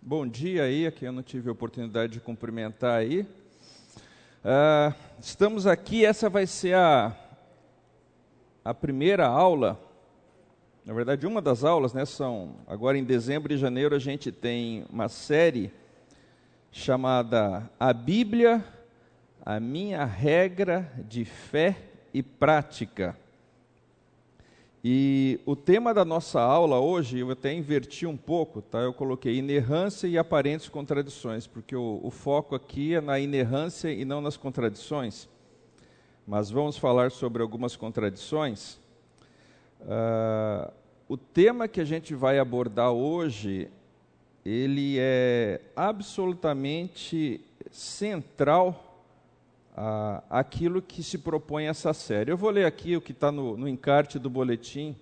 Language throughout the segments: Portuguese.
Bom dia aí, a quem eu não tive a oportunidade de cumprimentar aí. Uh, estamos aqui, essa vai ser a, a primeira aula, na verdade uma das aulas, né, são, agora em dezembro e janeiro a gente tem uma série chamada A Bíblia, a minha regra de fé e prática. E o tema da nossa aula hoje, eu até inverti um pouco, tá? Eu coloquei inerrância e aparentes contradições, porque o, o foco aqui é na inerrância e não nas contradições. Mas vamos falar sobre algumas contradições. Uh, o tema que a gente vai abordar hoje, ele é absolutamente central ah, aquilo que se propõe essa série. Eu vou ler aqui o que está no, no, encarte do boletim,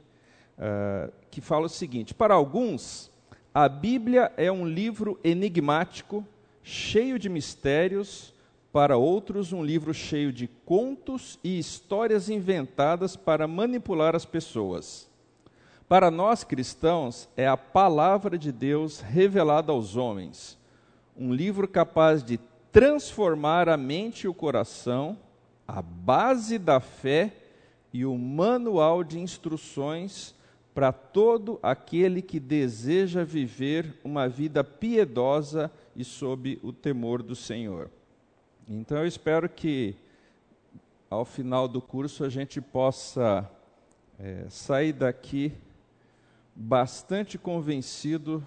ah, que fala o seguinte: Para alguns, a Bíblia é um livro enigmático, cheio de mistérios, para outros, um livro cheio de contos e histórias inventadas para manipular as pessoas. Para nós cristãos, é a palavra de Deus revelada aos homens, um livro capaz de transformar a mente e o coração, a base da fé e o manual de instruções para todo aquele que deseja viver uma vida piedosa e sob o temor do Senhor. Então eu espero que ao final do curso a gente possa é, sair daqui bastante convencido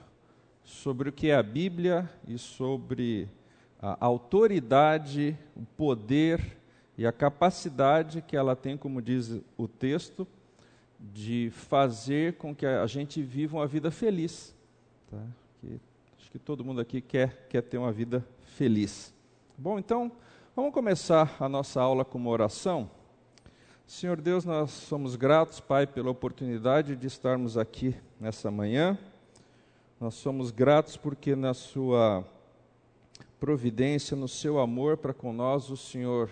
sobre o que é a Bíblia e sobre a autoridade, o poder e a capacidade que ela tem, como diz o texto, de fazer com que a gente viva uma vida feliz. Tá? Que, acho que todo mundo aqui quer, quer ter uma vida feliz. Bom, então, vamos começar a nossa aula com uma oração. Senhor Deus, nós somos gratos, Pai, pela oportunidade de estarmos aqui nessa manhã. Nós somos gratos porque na Sua providência, no seu amor para com nós, o Senhor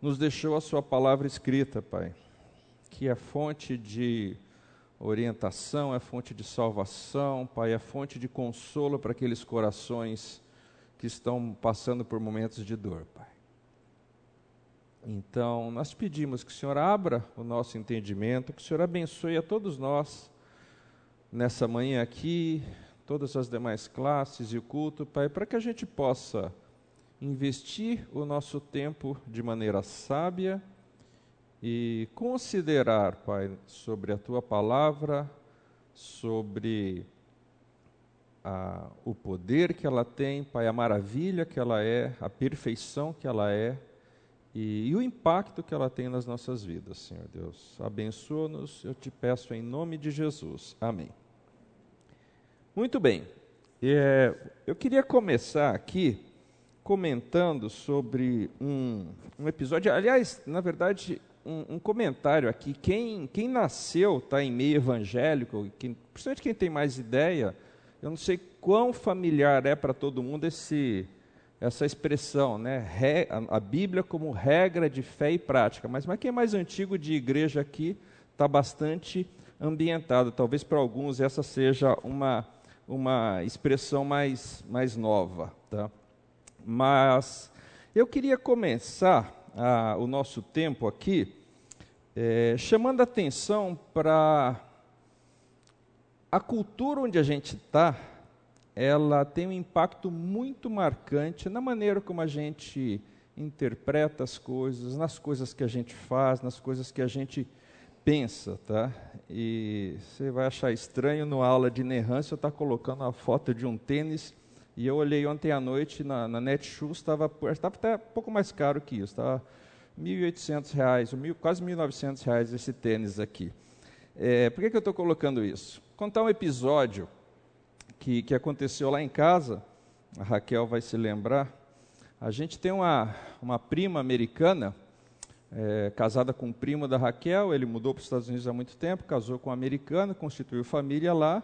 nos deixou a sua palavra escrita, Pai, que é fonte de orientação, é fonte de salvação, Pai, é fonte de consolo para aqueles corações que estão passando por momentos de dor, Pai. Então, nós pedimos que o Senhor abra o nosso entendimento, que o Senhor abençoe a todos nós nessa manhã aqui, todas as demais classes e o culto, Pai, para que a gente possa investir o nosso tempo de maneira sábia e considerar, Pai, sobre a tua palavra, sobre a, o poder que ela tem, Pai, a maravilha que ela é, a perfeição que ela é e, e o impacto que ela tem nas nossas vidas, Senhor Deus. Abençoa-nos, eu te peço em nome de Jesus. Amém. Muito bem. É, eu queria começar aqui comentando sobre um, um episódio, aliás, na verdade, um, um, comentário aqui. Quem, quem nasceu, está em meio evangélico, quem, principalmente quem tem mais ideia, eu não sei quão familiar é para todo mundo esse, essa expressão, né? Re, a, a, Bíblia como regra de fé e prática. Mas, mas quem é mais antigo de igreja aqui está bastante ambientado. Talvez para alguns essa seja uma uma expressão mais, mais nova. Tá? Mas eu queria começar a, o nosso tempo aqui é, chamando atenção para a cultura onde a gente está, ela tem um impacto muito marcante na maneira como a gente interpreta as coisas, nas coisas que a gente faz, nas coisas que a gente pensa, tá? E você vai achar estranho no aula de inerrância eu estar tá colocando a foto de um tênis e eu olhei ontem à noite na, na Netshoes, estava até um pouco mais caro que isso, estava R$ 1.800, quase R$ 1.900 esse tênis aqui. É, por que, que eu estou colocando isso? Contar um episódio que, que aconteceu lá em casa, a Raquel vai se lembrar. A gente tem uma, uma prima americana é, casada com um primo da Raquel, ele mudou para os Estados Unidos há muito tempo, casou com uma americana, constituiu família lá.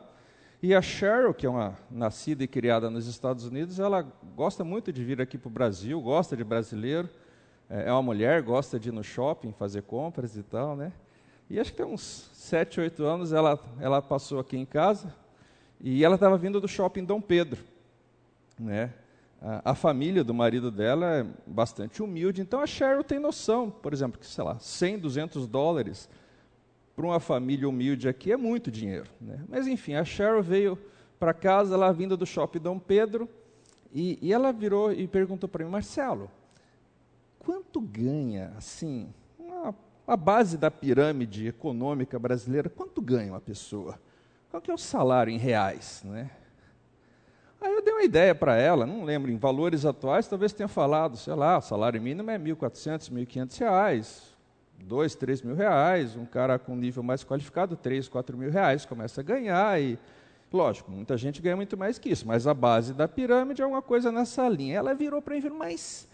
E a Cheryl, que é uma nascida e criada nos Estados Unidos, ela gosta muito de vir aqui para o Brasil, gosta de brasileiro, é, é uma mulher, gosta de ir no shopping, fazer compras e tal, né? E acho que tem uns 7, 8 anos ela, ela passou aqui em casa e ela estava vindo do shopping Dom Pedro. né? A, família do marido dela é bastante humilde, então a Cheryl tem noção, por exemplo, que, sei lá, 100, 200 dólares para uma família humilde aqui é muito dinheiro. Né? Mas enfim, a Cheryl veio para casa, lá vinda do shopping Dom Pedro, e, e ela virou e perguntou para mim, Marcelo, quanto ganha, assim, uma, a base da pirâmide econômica brasileira, quanto ganha uma pessoa? Qual que é o salário em reais, né? Aí eu dei uma ideia para ela, não lembro, em valores atuais, talvez tenha falado, sei lá, salário mínimo é R$ 1.400, R$ 1.500, dois, três mil reais, um cara com nível mais qualificado, três, quatro mil reais, começa a ganhar e, lógico, muita gente ganha muito mais que isso, mas a base da pirâmide é uma coisa nessa linha. Ela virou para mim, mas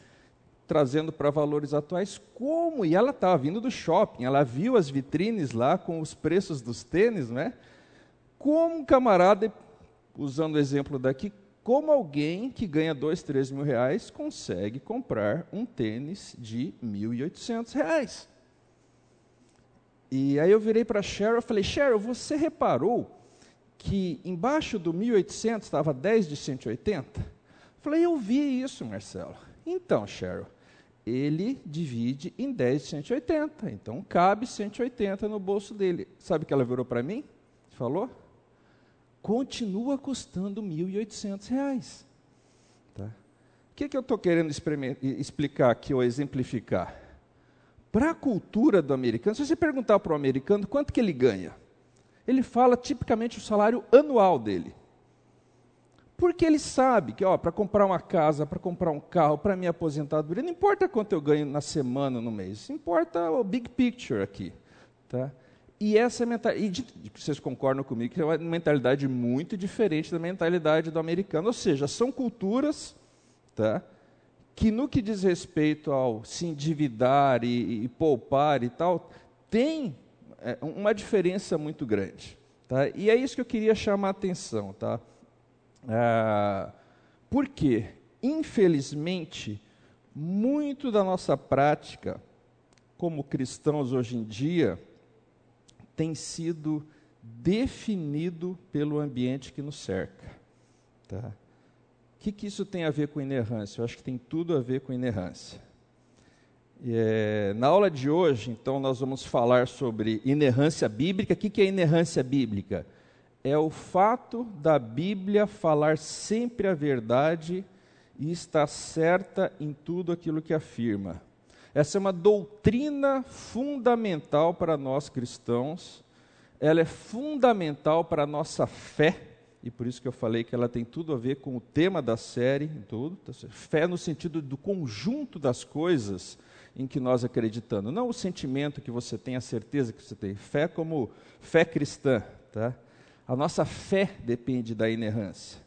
trazendo para valores atuais, como? E ela estava vindo do shopping, ela viu as vitrines lá com os preços dos tênis, né? Como um camarada, usando o exemplo daqui, como alguém que ganha dois, três mil reais consegue comprar um tênis de mil e oitocentos reais? E aí eu virei para Cheryl e falei, Cheryl, você reparou que embaixo do 1.800 estava 10 de 180? Falei, eu vi isso, Marcelo. Então, Cheryl, ele divide em 10 de 180, então cabe 180 no bolso dele. Sabe o que ela virou para mim? Falou? Continua custando 1.800 reais. Tá? O que, que eu estou querendo explicar aqui ou exemplificar? Para a cultura do americano, se você perguntar para o americano quanto que ele ganha, ele fala tipicamente o salário anual dele. Porque ele sabe que, para comprar uma casa, para comprar um carro, para minha aposentadoria, não importa quanto eu ganho na semana, no mês, importa o big picture aqui. Tá? E essa é mentalidade, vocês concordam comigo que é uma mentalidade muito diferente da mentalidade do americano. Ou seja, são culturas tá, que no que diz respeito ao se endividar e, e poupar e tal, tem é, uma diferença muito grande. Tá? E é isso que eu queria chamar a atenção. Tá? Ah, porque, infelizmente, muito da nossa prática como cristãos hoje em dia tem sido definido pelo ambiente que nos cerca. Tá? O que, que isso tem a ver com inerrância? Eu acho que tem tudo a ver com inerrância. É, na aula de hoje, então, nós vamos falar sobre inerrância bíblica. O que, que é inerrância bíblica? É o fato da Bíblia falar sempre a verdade e estar certa em tudo aquilo que afirma. Essa é uma doutrina fundamental para nós cristãos, ela é fundamental para a nossa fé e por isso que eu falei que ela tem tudo a ver com o tema da série, tudo. Tá fé no sentido do conjunto das coisas em que nós acreditamos, não o sentimento que você tem, a certeza que você tem. Fé como fé cristã, tá? A nossa fé depende da inerrância.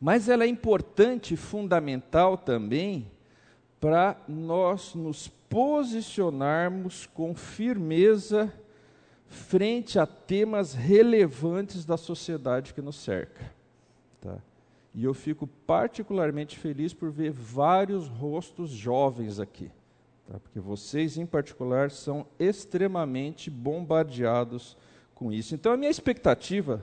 Mas ela é importante e fundamental também para nós nos posicionarmos com firmeza frente a temas relevantes da sociedade que nos cerca. Tá? E eu fico particularmente feliz por ver vários rostos jovens aqui, tá? porque vocês, em particular, são extremamente bombardeados com isso. Então, a minha expectativa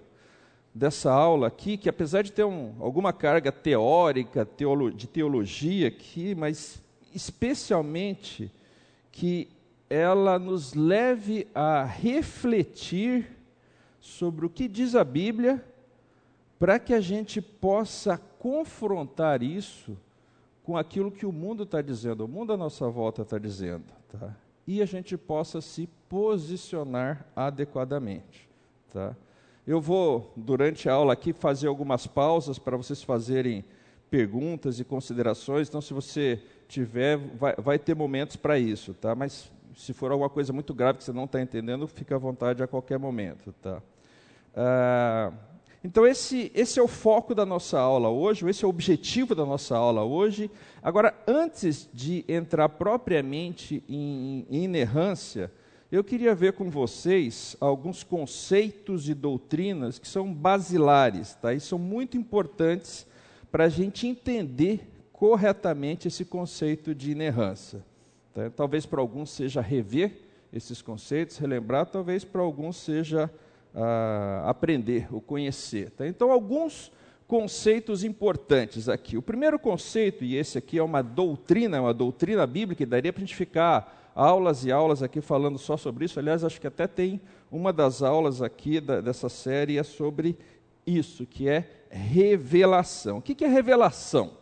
dessa aula aqui, que apesar de ter um, alguma carga teórica, teolo, de teologia aqui, mas especialmente que ela nos leve a refletir sobre o que diz a Bíblia, para que a gente possa confrontar isso com aquilo que o mundo está dizendo, o mundo à nossa volta está dizendo, tá? e a gente possa se posicionar adequadamente. Tá? Eu vou, durante a aula aqui, fazer algumas pausas para vocês fazerem perguntas e considerações, então, se você tiver, vai, vai ter momentos para isso, tá? mas se for alguma coisa muito grave que você não está entendendo, fique à vontade a qualquer momento. Tá? Ah, então, esse, esse é o foco da nossa aula hoje, esse é o objetivo da nossa aula hoje. Agora, antes de entrar propriamente em, em inerrância, eu queria ver com vocês alguns conceitos e doutrinas que são basilares, tá? e são muito importantes para a gente entender corretamente esse conceito de inerrância. Tá? Talvez para alguns seja rever esses conceitos, relembrar, talvez para alguns seja ah, aprender, o conhecer. Tá? Então, alguns conceitos importantes aqui. O primeiro conceito, e esse aqui é uma doutrina, uma doutrina bíblica, e daria para a gente ficar aulas e aulas aqui falando só sobre isso. Aliás, acho que até tem uma das aulas aqui da, dessa série é sobre isso, que é revelação. O que, que é revelação?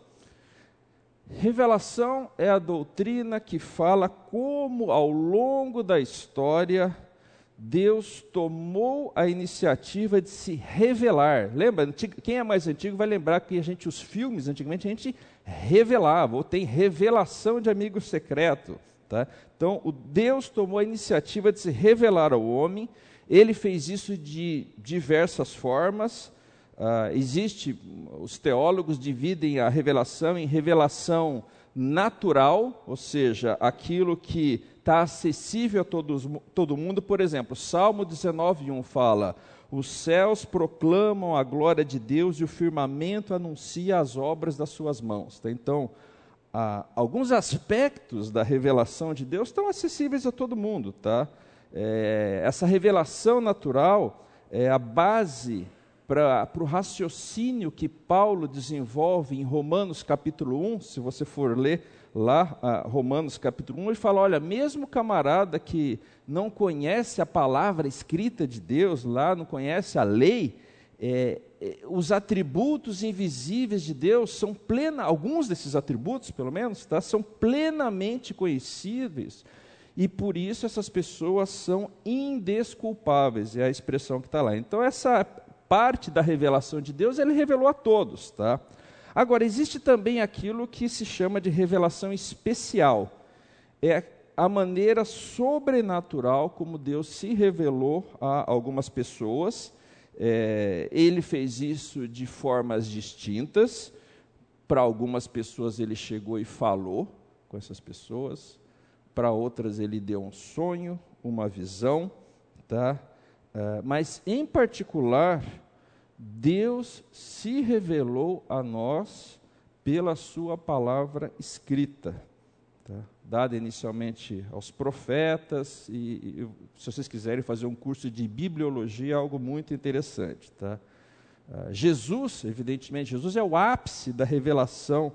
Revelação é a doutrina que fala como, ao longo da história, Deus tomou a iniciativa de se revelar. Lembra? Quem é mais antigo vai lembrar que a gente, os filmes, antigamente a gente revelava, ou tem revelação de amigo secreto. Tá? Então, o Deus tomou a iniciativa de se revelar ao homem, ele fez isso de diversas formas. Uh, existe, os teólogos dividem a revelação em revelação natural, ou seja, aquilo que está acessível a todos, todo mundo. Por exemplo, Salmo 19,1 fala: Os céus proclamam a glória de Deus e o firmamento anuncia as obras das suas mãos. Tá? Então, alguns aspectos da revelação de Deus estão acessíveis a todo mundo. Tá? É, essa revelação natural é a base para o raciocínio que Paulo desenvolve em Romanos capítulo 1, se você for ler lá, uh, Romanos capítulo 1, ele fala: olha, mesmo camarada que não conhece a palavra escrita de Deus, lá não conhece a lei, é, é, os atributos invisíveis de Deus são plena, alguns desses atributos, pelo menos, tá, são plenamente conhecíveis. E por isso essas pessoas são indesculpáveis, é a expressão que está lá. Então, essa parte da revelação de Deus, ele revelou a todos, tá? Agora, existe também aquilo que se chama de revelação especial. É a maneira sobrenatural como Deus se revelou a algumas pessoas. É, ele fez isso de formas distintas. Para algumas pessoas, ele chegou e falou com essas pessoas. Para outras, ele deu um sonho, uma visão. Tá? É, mas, em particular, Deus se revelou a nós pela Sua palavra escrita, tá? dada inicialmente aos profetas, e, e, se vocês quiserem fazer um curso de bibliologia, é algo muito interessante. Tá? Uh, Jesus, evidentemente, Jesus é o ápice da revelação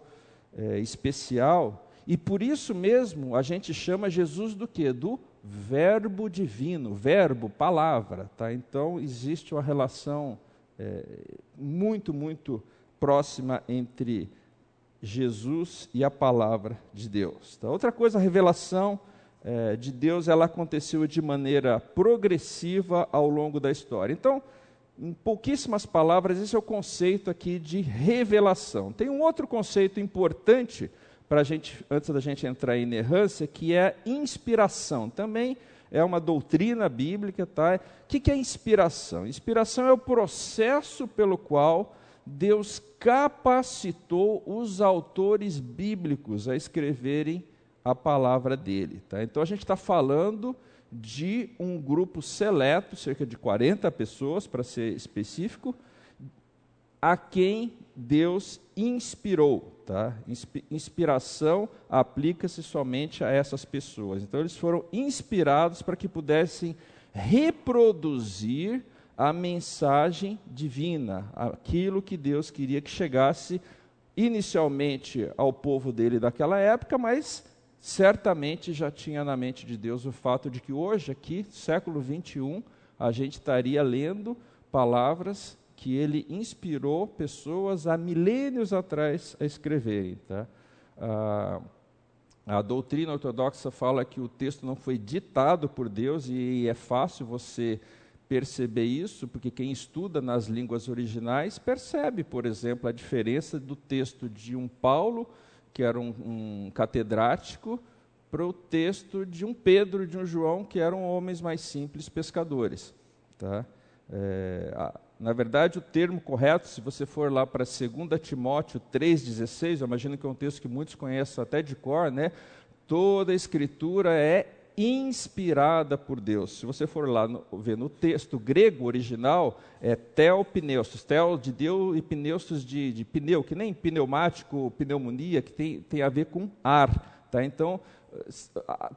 é, especial, e por isso mesmo a gente chama Jesus do que? Do verbo divino, verbo, palavra. Tá? Então, existe uma relação é, muito, muito próxima entre Jesus e a palavra de Deus. Tá? Outra coisa, a revelação é, de Deus, ela aconteceu de maneira progressiva ao longo da história. Então, em pouquíssimas palavras, esse é o conceito aqui de revelação. Tem um outro conceito importante para a gente, antes da gente entrar em inerrância, que é inspiração. Também é uma doutrina bíblica. Tá? O que é inspiração? Inspiração é o processo pelo qual Deus capacitou os autores bíblicos a escreverem a palavra dele. Tá? Então a gente está falando de um grupo seleto, cerca de 40 pessoas, para ser específico, a quem Deus inspirou. Tá? Inspiração aplica-se somente a essas pessoas. Então, eles foram inspirados para que pudessem reproduzir a mensagem divina, aquilo que Deus queria que chegasse inicialmente ao povo dele daquela época, mas certamente já tinha na mente de Deus o fato de que hoje, aqui, século 21, a gente estaria lendo palavras que ele inspirou pessoas há milênios atrás a escreverem. Tá? Ah, a doutrina ortodoxa fala que o texto não foi ditado por Deus, e é fácil você perceber isso, porque quem estuda nas línguas originais percebe, por exemplo, a diferença do texto de um Paulo, que era um, um catedrático, para o texto de um Pedro, de um João, que eram homens mais simples pescadores. Tá? É, na verdade, o termo correto, se você for lá para 2 Timóteo 3,16, eu imagino que é um texto que muitos conhecem até de cor, né? Toda a escritura é inspirada por Deus. Se você for lá no, ver no texto grego original, é teopneustos, tel de Deus e pneustos de, de pneu, que nem pneumático, pneumonia, que tem, tem a ver com ar. Tá? Então,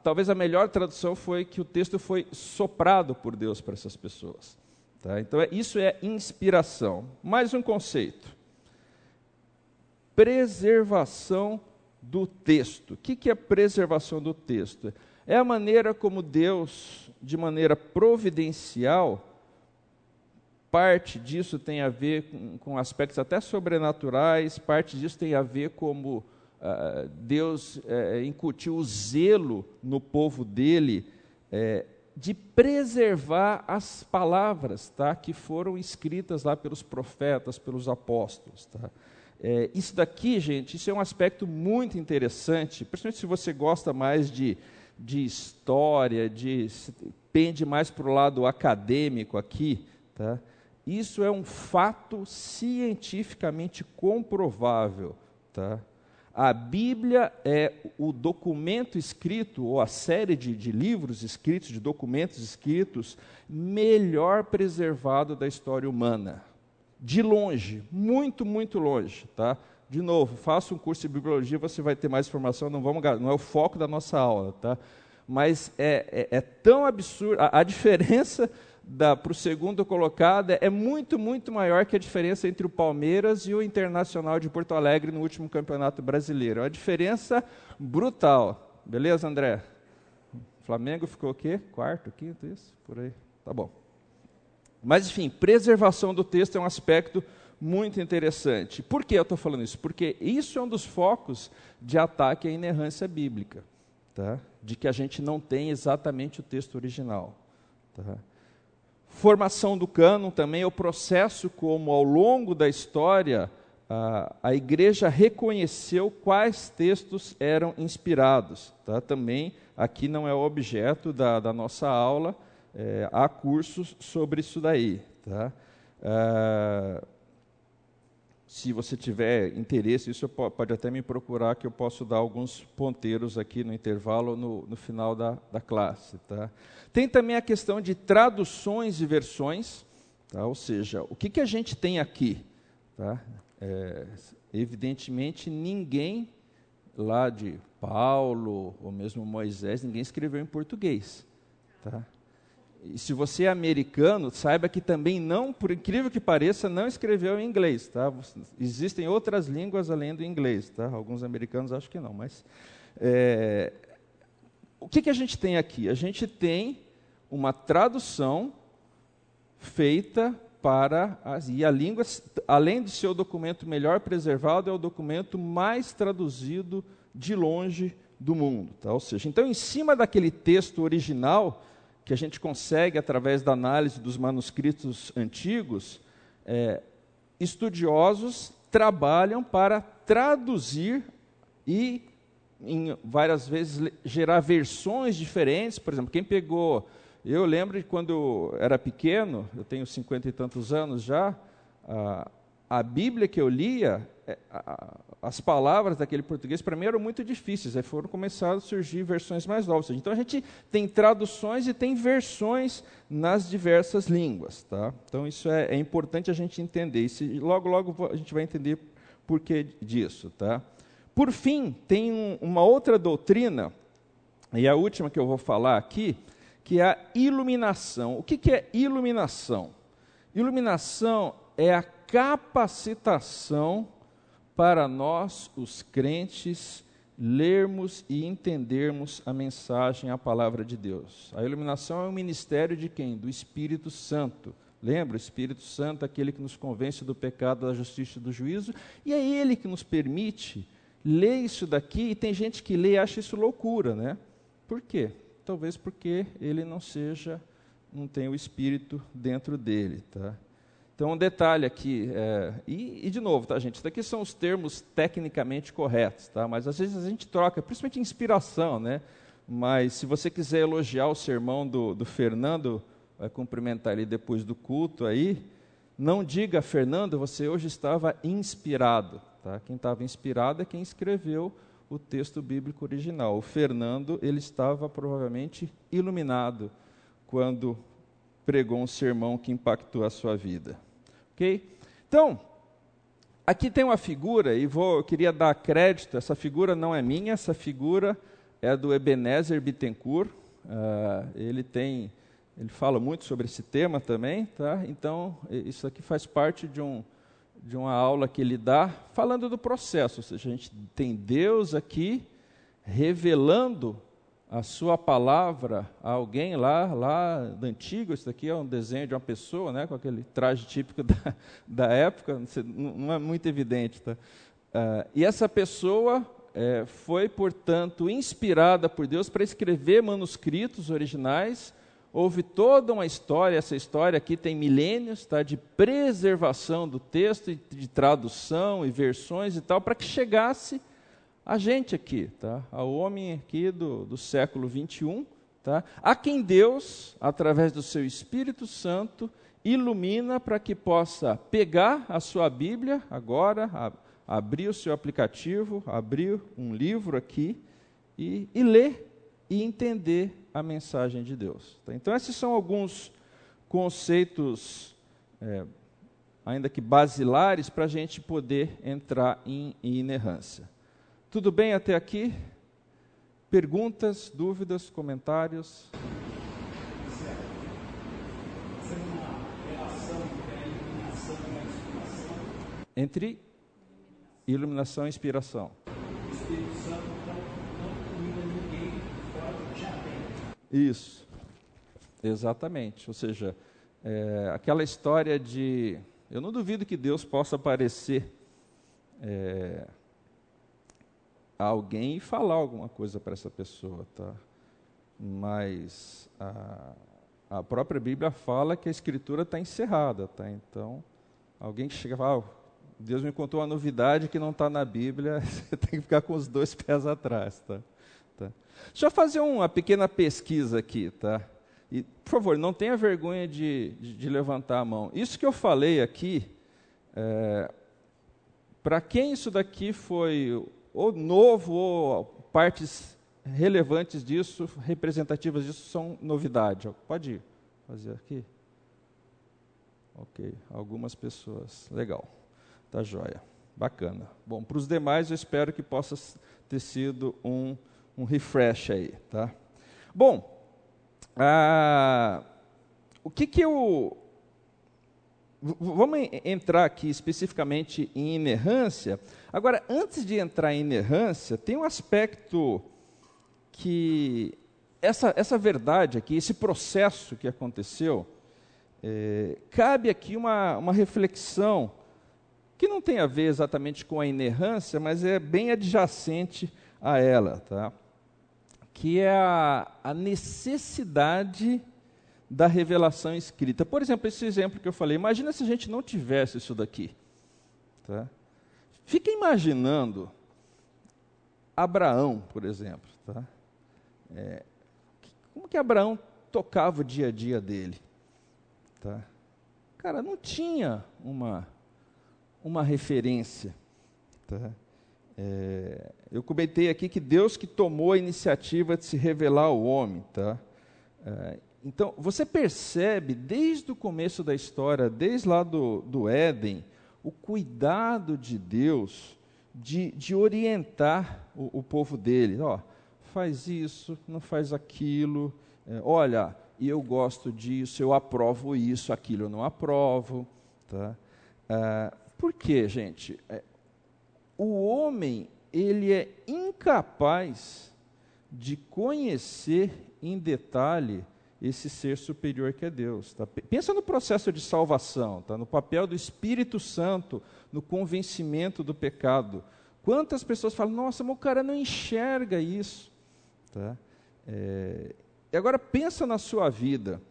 talvez a melhor tradução foi que o texto foi soprado por Deus para essas pessoas. Tá? Então, é, isso é inspiração. Mais um conceito. preservação do texto. O que é preservação do texto? É a maneira como Deus, de maneira providencial, parte disso tem a ver com, com aspectos até sobrenaturais, parte disso tem a ver como uh, Deus uh, incutiu o zelo no povo dele uh, de preservar as palavras tá, que foram escritas lá pelos profetas, pelos apóstolos. Tá? É, isso daqui, gente, isso é um aspecto muito interessante, principalmente se você gosta mais de, de história, de pende mais para o lado acadêmico aqui, tá? Isso é um fato cientificamente comprovável, tá? A Bíblia é o documento escrito, ou a série de, de, livros escritos, de documentos escritos, melhor preservado da história humana de longe, muito, muito longe, tá? De novo, faça um curso de bibliologia, você vai ter mais informação, não, vamos, não é o foco da nossa aula, tá? Mas é, é, é tão absurdo, a, a diferença para o segundo colocado é muito, muito maior que a diferença entre o Palmeiras e o Internacional de Porto Alegre no último Campeonato Brasileiro. É uma diferença brutal. Beleza, André? Flamengo ficou o quê? Quarto, quinto, isso? Por aí. Tá bom. Mas, enfim, preservação do texto é um aspecto muito interessante. Por que eu estou falando isso? Porque isso é um dos focos de ataque à inerrância bíblica, tá? de que a gente não tem exatamente o texto original. Tá? Formação do cânon também é o processo como, ao longo da história, a, a igreja reconheceu quais textos eram inspirados. Tá? Também aqui não é objeto da, da nossa aula, é, há cursos sobre isso daí. Tá? Ah, se você tiver interesse, isso pode até me procurar, que eu posso dar alguns ponteiros aqui no intervalo, no, no final da, da classe. Tá? Tem também a questão de traduções e versões, tá? ou seja, o que, que a gente tem aqui? Tá? É, evidentemente, ninguém lá de Paulo, ou mesmo Moisés, ninguém escreveu em português. Tá? E se você é americano, saiba que também não, por incrível que pareça, não escreveu em inglês, tá? Existem outras línguas além do inglês, tá? Alguns americanos acham que não, mas é, o que, que a gente tem aqui? A gente tem uma tradução feita para as, e a língua, além de ser o documento melhor preservado, é o documento mais traduzido de longe do mundo, tá? Ou seja, então em cima daquele texto original que a gente consegue através da análise dos manuscritos antigos, é, estudiosos trabalham para traduzir e, em várias vezes, gerar versões diferentes. Por exemplo, quem pegou. Eu lembro de quando eu era pequeno, eu tenho cinquenta e tantos anos já, a, a Bíblia que eu lia, as palavras daquele português para mim eram muito difíceis, aí foram começando a surgir versões mais novas. Então a gente tem traduções e tem versões nas diversas línguas. Tá? Então isso é, é importante a gente entender. E logo, logo a gente vai entender por que disso. Tá? Por fim, tem um, uma outra doutrina, e a última que eu vou falar aqui, que é a iluminação. O que, que é iluminação? Iluminação é a capacitação para nós, os crentes, lermos e entendermos a mensagem, a palavra de Deus. A iluminação é o ministério de quem? Do Espírito Santo. Lembra? O Espírito Santo, aquele que nos convence do pecado, da justiça e do juízo, e é ele que nos permite ler isso daqui, e tem gente que lê e acha isso loucura, né? Por quê? Talvez porque ele não seja, não tem o Espírito dentro dele, tá? Então, um detalhe aqui, é, e, e, de novo, tá, gente? Isso daqui são os termos tecnicamente corretos, tá? Mas às vezes a gente troca, principalmente inspiração, né? Mas se você quiser elogiar o sermão do, do Fernando, vai cumprimentar ele depois do culto aí, não diga, Fernando, você hoje estava inspirado, tá? Quem estava inspirado é quem escreveu o texto bíblico original. O Fernando, ele estava provavelmente iluminado quando pregou um sermão que impactou a sua vida. Ok? Então, aqui tem uma figura, e vou, eu queria dar crédito, essa figura não é minha, essa figura é do Ebenezer Bittencourt. Uh, ele tem, ele fala muito sobre esse tema também, tá? Então, isso aqui faz parte de um, de uma aula que ele dá falando do processo, ou seja, a gente tem Deus aqui revelando a sua palavra a alguém lá, lá do antigo, isso daqui é um desenho de uma pessoa, né, com aquele traje típico da, da época, não é muito evidente. Tá? Uh, e essa pessoa é, foi, portanto, inspirada por Deus para escrever manuscritos originais. Houve toda uma história, essa história aqui tem milênios, tá, de preservação do texto, de tradução e versões e tal, para que chegasse a gente aqui, tá? ao homem aqui do, do século 21, tá? a quem Deus, através do seu Espírito Santo, ilumina para que possa pegar a sua Bíblia agora, a, abrir o seu aplicativo, abrir um livro aqui e, e ler e entender a mensagem de Deus. Tá? Então, esses são alguns conceitos, é, ainda que basilares, para a gente poder entrar em, em inerrância. Tudo bem até aqui? Perguntas, dúvidas, comentários? Entre iluminação e inspiração. Isso, exatamente. Ou seja, é, aquela história de. Eu não duvido que Deus possa aparecer. É, alguém e falar alguma coisa para essa pessoa, tá? Mas a, a própria Bíblia fala que a Escritura está encerrada, tá? Então, alguém que chega e fala, ah, Deus me contou uma novidade que não está na Bíblia, você tem que ficar com os dois pés atrás, tá? tá? Deixa eu fazer uma pequena pesquisa aqui, tá? E, por favor, não tenha vergonha de, de, de levantar a mão. Isso que eu falei aqui, é, para quem isso daqui foi ou novo, ou partes relevantes disso, representativas disso, são novidade. Pode ir fazer aqui? Ok, algumas pessoas. Legal, tá joia. Bacana. Bom, para os demais eu espero que possa ter sido um, um refresh aí, tá? Bom, ah, o que que eu Vamos entrar aqui especificamente em inerrância. Agora, antes de entrar em inerrância, tem um aspecto que essa, essa verdade aqui, esse processo que aconteceu, é, cabe aqui uma, uma reflexão que não tem a ver exatamente com a inerrância, mas é bem adjacente a ela, tá? que é a, a necessidade da revelação escrita. Por exemplo, esse exemplo que eu falei, imagina se a gente não tivesse isso daqui. Tá? Fica imaginando Abraão, por exemplo. Tá? É, como que Abraão tocava o dia a dia dele? Tá? Cara, não tinha uma, uma referência. Tá? É, eu comentei aqui que Deus que tomou a iniciativa de se revelar ao homem. Tá? É, então, você percebe desde o começo da história, desde lá do, do Éden, o cuidado de Deus de, de orientar o, o povo dele. Ó, faz isso, não faz aquilo. É, olha, eu gosto disso, eu aprovo isso, aquilo eu não aprovo. Tá? Ah, por quê, gente? É, o homem ele é incapaz de conhecer em detalhe esse ser superior que é Deus. Tá? Pensa no processo de salvação, tá? no papel do Espírito Santo, no convencimento do pecado. Quantas pessoas falam, nossa, mas o cara não enxerga isso. Tá? É... E agora pensa na sua vida,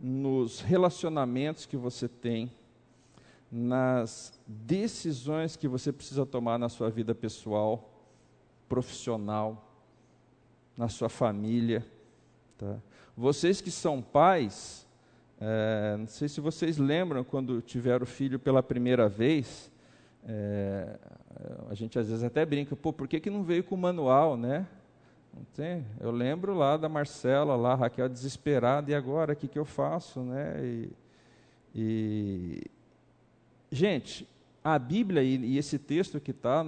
nos relacionamentos que você tem, nas decisões que você precisa tomar na sua vida pessoal, profissional, na sua família. Tá? Vocês que são pais, é, não sei se vocês lembram quando tiveram filho pela primeira vez, é, a gente às vezes até brinca, pô, por que, que não veio com o manual, né? Não tem? Eu lembro lá da Marcela, lá, Raquel desesperada, e agora, o que, que eu faço, né? E, e... Gente, a Bíblia e, e esse texto que está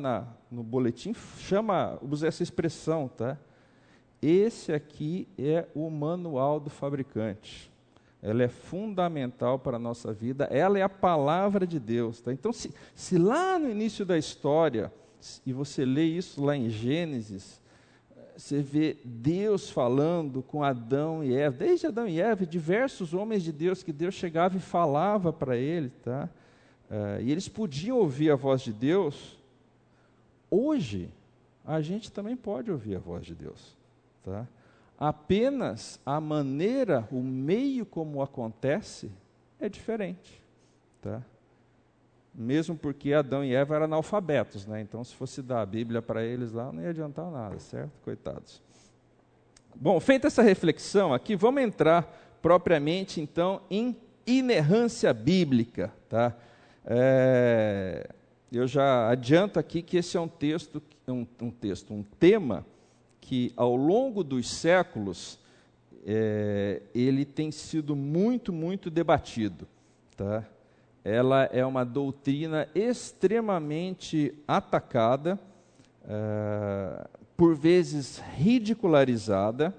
no boletim chama, usa essa expressão, tá? Esse aqui é o manual do fabricante. ela é fundamental para a nossa vida, ela é a palavra de Deus. Tá? Então, se, se lá no início da história, e você lê isso lá em Gênesis, você vê Deus falando com Adão e Eva, desde Adão e Eva, diversos homens de Deus que Deus chegava e falava para ele, tá? Uh, e eles podiam ouvir a voz de Deus. Hoje, a gente também pode ouvir a voz de Deus, tá? Apenas a maneira, o meio como acontece é diferente, tá? Mesmo porque Adão e Eva eram analfabetos, né? Então, se fosse dar a Bíblia para eles lá, não ia adiantar nada, certo? Coitados. Bom, feita essa reflexão aqui, vamos entrar propriamente então em inerrância bíblica, tá? É, eu já adianto aqui que esse é um texto, um, um texto, um tema que ao longo dos séculos é, ele tem sido muito, muito debatido. Tá? Ela é uma doutrina extremamente atacada, é, por vezes ridicularizada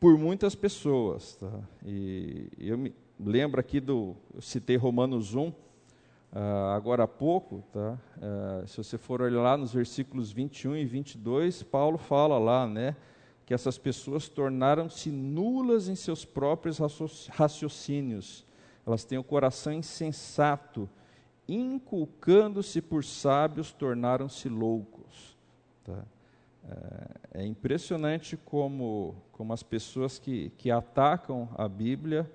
por muitas pessoas. Tá? E eu me lembro aqui do, eu citei Romanos 1, Uh, agora há pouco, tá? Uh, se você for olhar lá nos versículos 21 e 22, Paulo fala lá, né, que essas pessoas tornaram-se nulas em seus próprios raciocínios. Elas têm o coração insensato, inculcando-se por sábios, tornaram-se loucos. Tá? É, é impressionante como, como as pessoas que, que atacam a Bíblia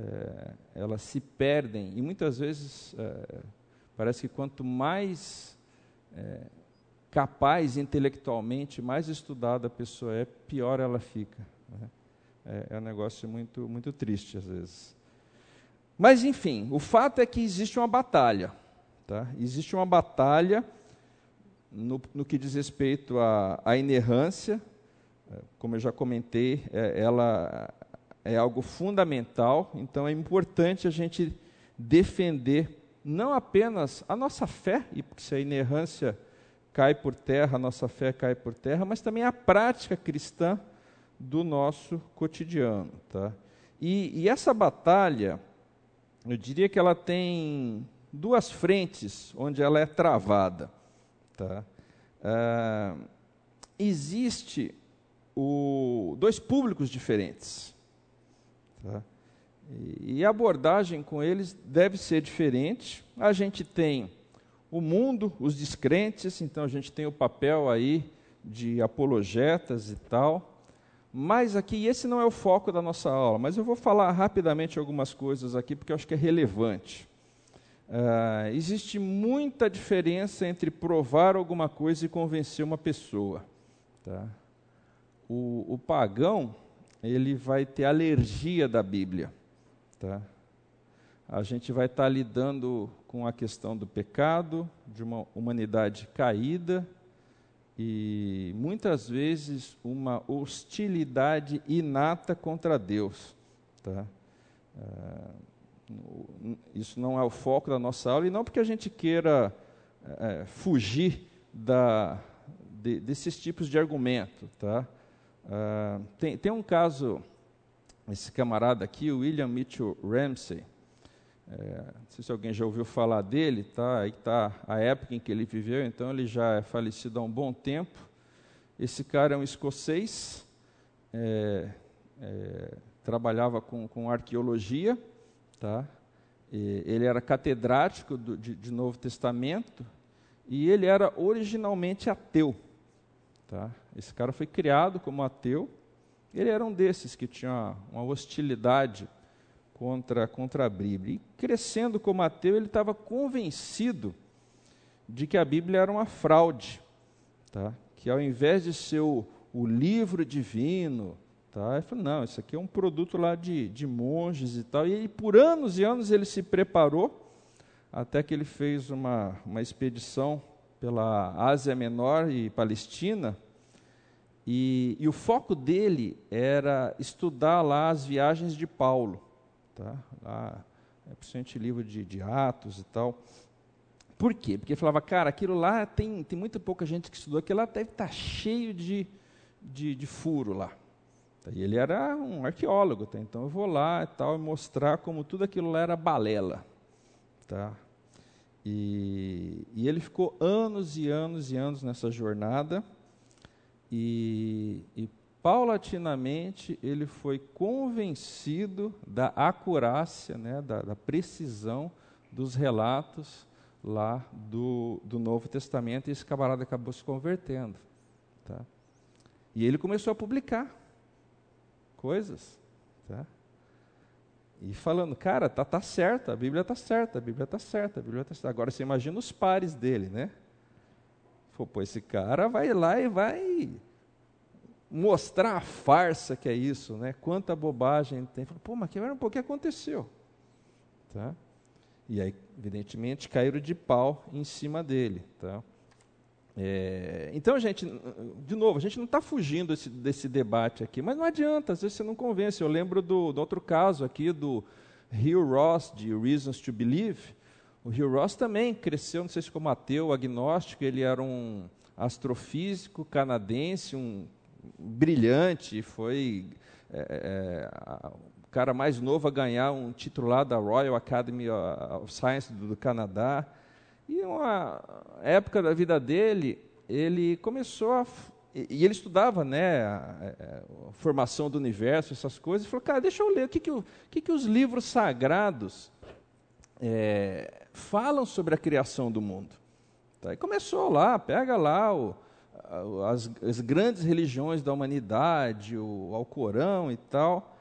é, elas se perdem e muitas vezes é, parece que quanto mais é, capaz intelectualmente, mais estudada a pessoa é, pior ela fica. Né? É, é um negócio muito, muito triste às vezes. Mas enfim, o fato é que existe uma batalha. Tá? Existe uma batalha no, no que diz respeito à, à inerrância, como eu já comentei, ela é algo fundamental, então é importante a gente defender não apenas a nossa fé, e se a inerrância cai por terra, a nossa fé cai por terra, mas também a prática cristã do nosso cotidiano. Tá? E, e essa batalha, eu diria que ela tem duas frentes onde ela é travada. Tá? Ah, existe o, dois públicos diferentes. Tá? E a abordagem com eles deve ser diferente. A gente tem o mundo, os descrentes, então a gente tem o papel aí de apologetas e tal. Mas aqui, esse não é o foco da nossa aula, mas eu vou falar rapidamente algumas coisas aqui, porque eu acho que é relevante. Uh, existe muita diferença entre provar alguma coisa e convencer uma pessoa. Tá? O, o pagão, ele vai ter alergia da Bíblia. Tá? A gente vai estar tá lidando com a questão do pecado, de uma humanidade caída e muitas vezes uma hostilidade inata contra Deus. Tá? Uh, isso não é o foco da nossa aula, e não porque a gente queira é, fugir da, de, desses tipos de argumento. Tá? Uh, tem, tem um caso, esse camarada aqui, o William Mitchell Ramsey, é, não sei se alguém já ouviu falar dele, tá? aí está a época em que ele viveu, então ele já é falecido há um bom tempo. Esse cara é um escocês, é, é, trabalhava com, com arqueologia, tá? E ele era catedrático do, de, de Novo Testamento e ele era originalmente ateu. Tá? Esse cara foi criado como ateu. Ele era um desses que tinha uma hostilidade contra, contra a Bíblia. E crescendo como ateu, ele estava convencido de que a Bíblia era uma fraude. Tá? Que ao invés de ser o, o livro divino, tá? ele falou, não, isso aqui é um produto lá de, de monges e tal. E por anos e anos ele se preparou, até que ele fez uma, uma expedição pela Ásia Menor e Palestina, e, e, o foco dele era estudar lá as viagens de Paulo, tá? lá, é principalmente livro de, de Atos e tal. Por quê? Porque ele falava, cara, aquilo lá tem, tem muita pouca gente que estudou, aquilo lá deve estar tá cheio de, de, de furo lá. E ele era um arqueólogo, tá? então eu vou lá e tal, e mostrar como tudo aquilo lá era balela. Tá? E, e ele ficou anos e anos e anos nessa jornada, e, e paulatinamente ele foi convencido da acurácia, né, da, da precisão dos relatos lá do, do Novo Testamento, e esse camarada acabou se convertendo. Tá? E ele começou a publicar coisas. Tá? E falando, cara, tá, tá certo, a Bíblia tá certa, a Bíblia tá certa, a Bíblia tá certa. Agora você imagina os pares dele, né? Pô, esse cara vai lá e vai mostrar a farsa que é isso, né? Quanta bobagem tem. Pô, mas que, o que aconteceu? Tá? E aí, evidentemente, caíram de pau em cima dele. Tá? É, então, gente, de novo, a gente não está fugindo desse, desse, debate aqui, mas não adianta, às vezes você não convence. Eu lembro do, do outro caso aqui, do Hugh Ross, de Reasons to Believe. O Hugh Ross também cresceu, não sei se como ateu, agnóstico, ele era um astrofísico canadense, um brilhante, foi é, é, o cara mais novo a ganhar um título lá da Royal Academy of Science do, do Canadá. E uma época da vida dele, ele começou a. E ele estudava né, a, a, formação do universo, essas coisas, e falou: cara, deixa eu ler o que, que, o, que, que os livros sagrados é, falam sobre a criação do mundo. Tá, e começou lá, pega lá o, as, as, grandes religiões da humanidade, o Alcorão e tal,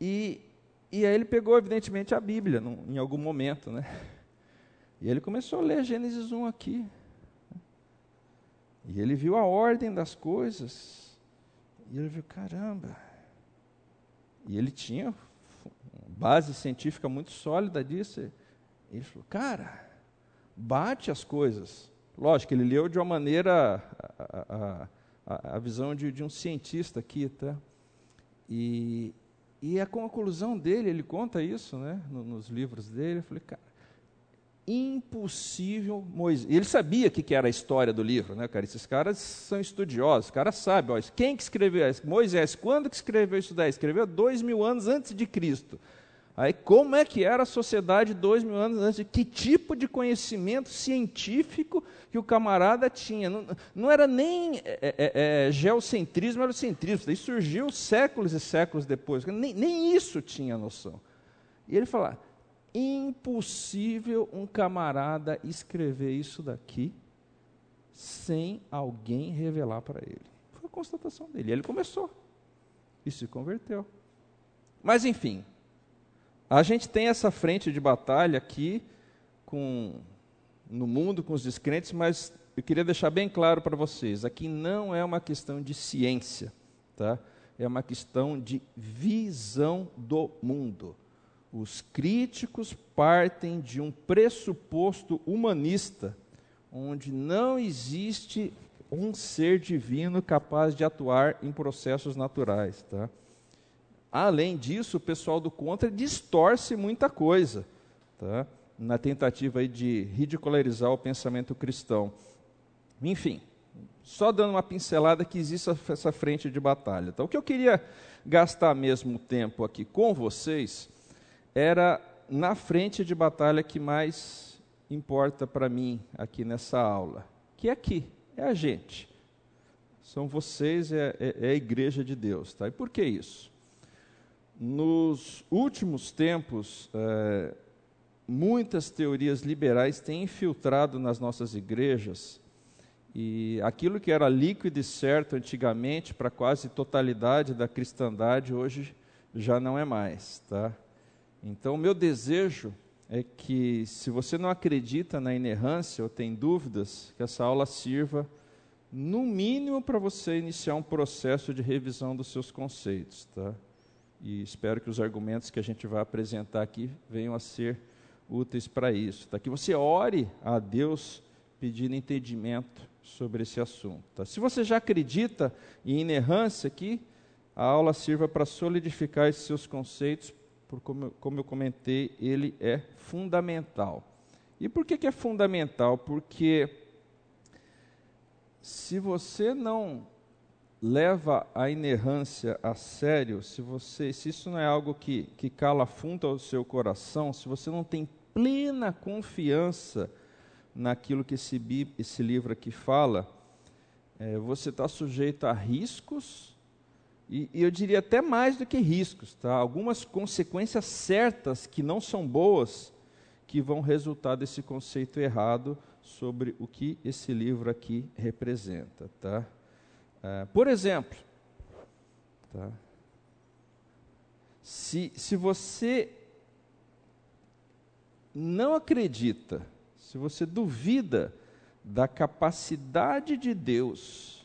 e, e aí ele pegou, evidentemente, a Bíblia num, em algum momento, né? E ele começou a ler Gênesis 1 aqui. E ele viu a ordem das coisas. E ele viu, caramba. E ele tinha base científica muito sólida disso. Ele falou, cara, bate as coisas. Lógico, ele leu de uma maneira, a, a, a visão de, de, um cientista aqui, tá? E, e a conclusão dele, ele conta isso, né, nos livros dele. Eu falei, cara, impossível Moisés. Ele sabia o que, que era a história do livro, né, cara? Esses caras são estudiosos, os caras sabem. Ó, quem que escreveu? Moisés, quando que escreveu isso daí? Escreveu dois mil anos antes de Cristo. Aí, como é que era a sociedade dois mil anos antes? Que tipo de conhecimento científico que o camarada tinha? Não, não era nem é, é, é, geocentrismo, era o centrismo. Daí surgiu séculos e séculos depois. Nem, nem isso tinha noção. E ele fala, impossível um camarada escrever isso daqui sem alguém revelar para ele. Foi a constatação dele. Ele começou e se converteu. Mas enfim, a gente tem essa frente de batalha aqui com no mundo com os descrentes, mas eu queria deixar bem claro para vocês, aqui não é uma questão de ciência, tá? É uma questão de visão do mundo. Os críticos partem de um pressuposto humanista, onde não existe um ser divino capaz de atuar em processos naturais. Tá? Além disso, o pessoal do contra distorce muita coisa, tá? na tentativa de ridicularizar o pensamento cristão. Enfim, só dando uma pincelada que existe essa frente de batalha. Tá? O que eu queria gastar mesmo tempo aqui com vocês era na frente de batalha que mais importa para mim aqui nessa aula, que é aqui, é a gente. São vocês, é, é, é a igreja de Deus. Tá? E por que isso? Nos últimos tempos, é, muitas teorias liberais têm infiltrado nas nossas igrejas e aquilo que era líquido e certo antigamente para quase totalidade da cristandade hoje já não é mais, tá? Então, o meu desejo é que, se você não acredita na inerrância ou tem dúvidas, que essa aula sirva, no mínimo, para você iniciar um processo de revisão dos seus conceitos. Tá? E espero que os argumentos que a gente vai apresentar aqui venham a ser úteis para isso. Tá? Que você ore a Deus pedindo entendimento sobre esse assunto. Tá? Se você já acredita em inerrância aqui, a aula sirva para solidificar esses seus conceitos por como, como eu comentei, ele é fundamental. E por que, que é fundamental? Porque se você não leva a inerrância a sério, se você, se isso não é algo que, que cala fundo ao seu coração, se você não tem plena confiança naquilo que esse, esse livro aqui fala, é, você está sujeito a riscos, e, e, eu diria até mais do que riscos, tá? algumas consequências certas que não são boas, que vão resultar desse conceito errado sobre o que esse livro aqui representa. Tá? É, por exemplo, tá? se, se você não acredita, se você duvida da capacidade de Deus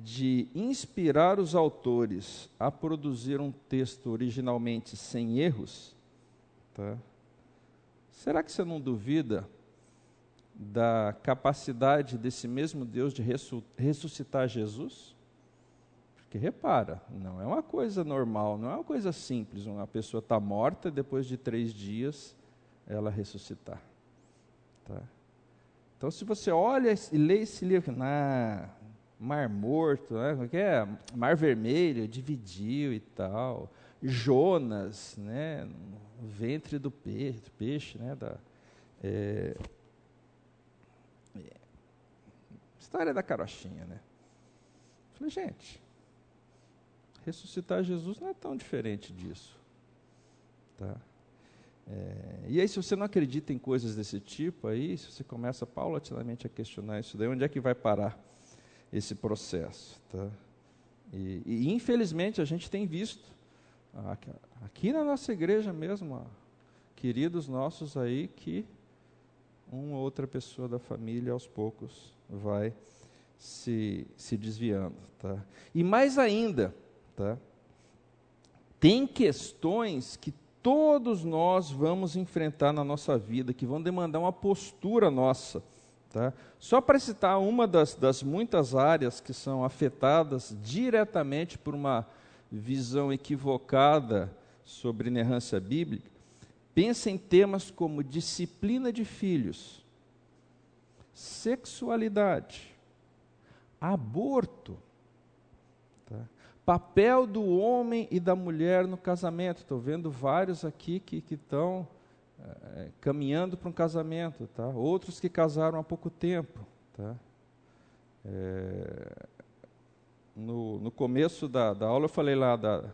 de inspirar os autores a produzir um texto originalmente sem erros, tá? será que você não duvida da capacidade desse mesmo Deus de ressuscitar Jesus? Porque repara, não é uma coisa normal, não é uma coisa simples. Uma pessoa está morta e depois de três dias ela ressuscitar. Tá? Então, se você olha e lê esse livro, ah, Mar Morto, né? o que é? Mar Vermelho, dividiu e tal. Jonas, né? o ventre do peixe, do peixe né? Da, é, História da carochinha, né? Falei, gente, ressuscitar Jesus não é tão diferente disso. Tá? É, e aí, se você não acredita em coisas desse tipo, aí se você começa paulatinamente a questionar isso daí, onde é que vai parar esse processo? Tá? E, e infelizmente a gente tem visto, aqui, na nossa igreja mesmo, queridos nossos aí que uma ou outra pessoa da família aos poucos vai se, se desviando. Tá? E mais ainda, tá? tem questões que todos nós vamos enfrentar na nossa vida, que vão demandar uma postura nossa. Tá? Só para citar uma das, das muitas áreas que são afetadas diretamente por uma visão equivocada sobre inerrância bíblica, pensa em temas como disciplina de filhos, sexualidade, aborto, Papel do homem e da mulher no casamento. Estou vendo vários aqui que estão é, caminhando para um casamento, tá? Outros que casaram há pouco tempo, tá? É, no, no começo da, da aula eu falei lá da,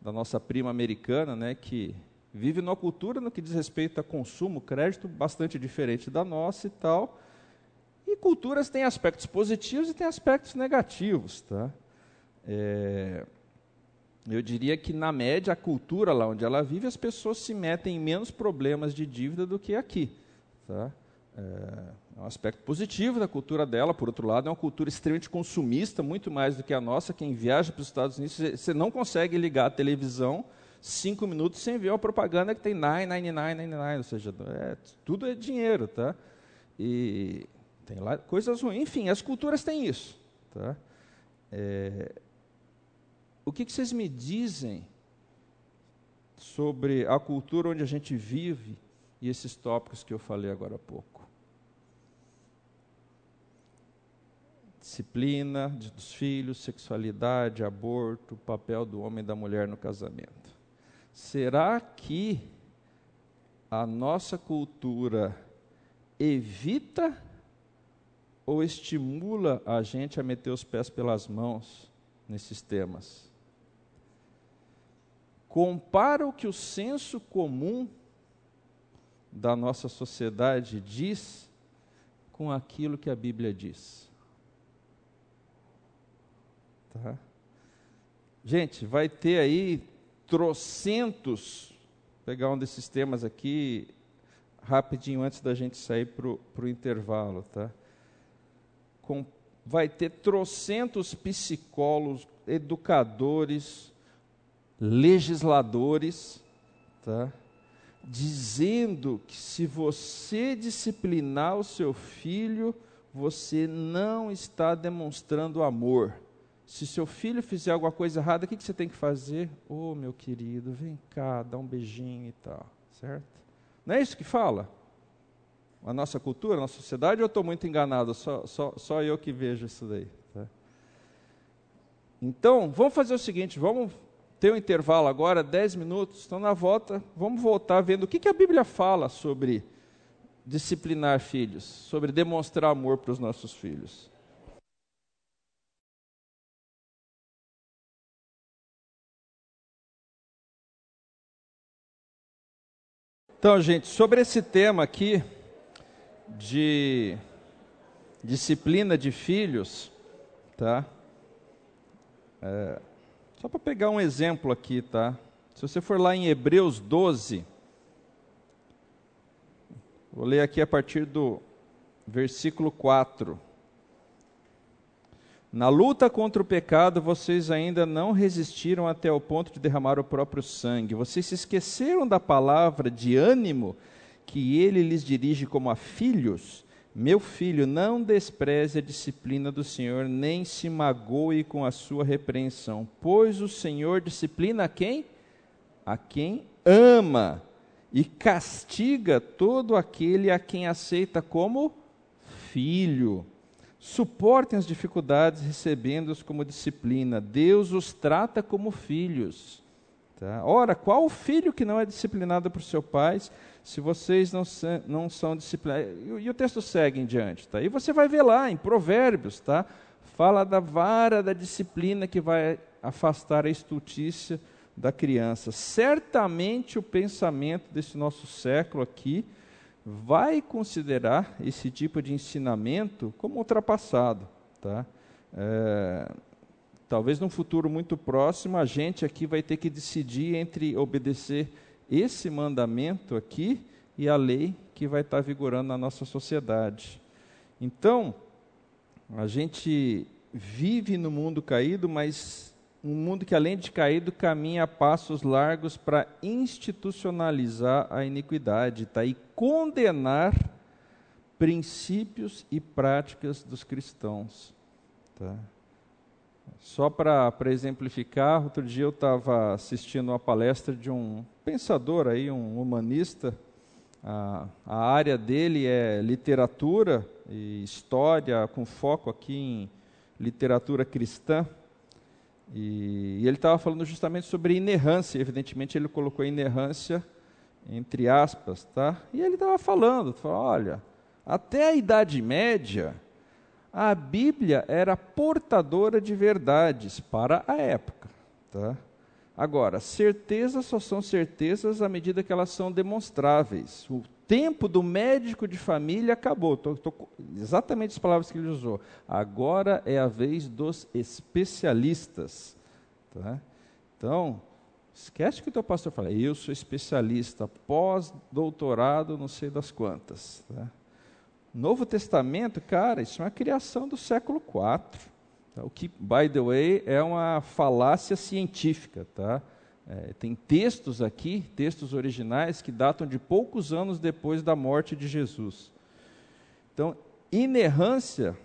da nossa prima americana, né, que vive numa cultura no que diz respeito a consumo, crédito bastante diferente da nossa e tal. E culturas têm aspectos positivos e têm aspectos negativos, tá? É, eu diria que, na média, a cultura lá onde ela vive, as pessoas se metem em menos problemas de dívida do que aqui. Tá? É, é um aspecto positivo da cultura dela. Por outro lado, é uma cultura extremamente consumista, muito mais do que a nossa. Quem viaja para os Estados Unidos, você não consegue ligar a televisão cinco minutos sem ver uma propaganda que tem 999, ou seja, é, tudo é dinheiro, tá? E tem lá coisas ruins. Enfim, as culturas têm isso, tá? É, o que, que vocês me dizem sobre a cultura onde a gente vive e esses tópicos que eu falei agora há pouco? Disciplina dos filhos, sexualidade, aborto, papel do homem e da mulher no casamento. Será que a nossa cultura evita ou estimula a gente a meter os pés pelas mãos nesses temas? Compara o que o senso comum da nossa sociedade diz com aquilo que a Bíblia diz. Tá? Gente, vai ter aí trocentos, pegar um desses temas aqui, rapidinho antes da gente sair para o intervalo, tá? Com, vai ter trocentos psicólogos, educadores, legisladores, tá? dizendo que se você disciplinar o seu filho, você não está demonstrando amor. Se seu filho fizer alguma coisa errada, o que, que você tem que fazer? Ô oh, meu querido, vem cá, dá um beijinho e tal, certo? Não é isso que fala? A nossa cultura, a nossa sociedade, ou eu estou muito enganado? Só, só, só eu que vejo isso daí. Tá? Então, vamos fazer o seguinte, vamos ter um intervalo agora, 10 minutos, então na volta, vamos voltar vendo o que, que a Bíblia fala sobre disciplinar filhos, sobre demonstrar amor para os nossos filhos. Então, gente, sobre esse tema aqui de disciplina de filhos, tá? É, só para pegar um exemplo aqui, tá? Se você for lá em Hebreus 12, vou ler aqui a partir do versículo 4. Na luta contra o pecado, vocês ainda não resistiram até o ponto de derramar o próprio sangue. Vocês se esqueceram da palavra de ânimo que ele lhes dirige como a filhos. Meu filho, não despreze a disciplina do Senhor, nem se magoe com a sua repreensão, pois o Senhor disciplina a quem? A quem ama, e castiga todo aquele a quem aceita como filho. Suportem as dificuldades, recebendo-os como disciplina. Deus os trata como filhos. Tá? Ora, qual filho que não é disciplinado por seu pai, se vocês não, não são disciplinados? E, e, o texto segue em diante. Tá? E você vai ver lá em Provérbios, tá? fala da vara da disciplina que vai afastar a estultícia da criança. Certamente o pensamento desse nosso século aqui vai considerar esse tipo de ensinamento como ultrapassado. Tá? É, talvez num futuro muito próximo a gente aqui vai ter que decidir entre obedecer esse mandamento aqui e a lei que vai estar vigorando na nossa sociedade. Então, a gente vive no mundo caído, mas um mundo que, além de caído, caminha a passos largos para institucionalizar a iniquidade tá? e condenar princípios e práticas dos cristãos. Tá? Só para exemplificar, outro dia eu estava assistindo uma palestra de um pensador aí, um humanista. A, a área dele é literatura e história, com foco aqui em literatura cristã. E, e ele estava falando justamente sobre inerrância, evidentemente ele colocou inerrância entre aspas, tá? E ele estava falando, falou, olha, até a Idade Média, a Bíblia era portadora de verdades para a época, tá? Agora, certezas só são certezas à medida que elas são demonstráveis. O tempo do médico de família acabou. Tô, tô, exatamente as palavras que ele usou. Agora é a vez dos especialistas. Tá? Então, esquece que o teu pastor fala, eu sou especialista, pós-doutorado, não sei das quantas. Tá? Novo Testamento, cara, isso é uma criação do século IV. O que, by the way, é uma falácia científica, tá? É, tem textos aqui, textos originais, que datam de poucos anos depois da morte de Jesus. Então, inerrância,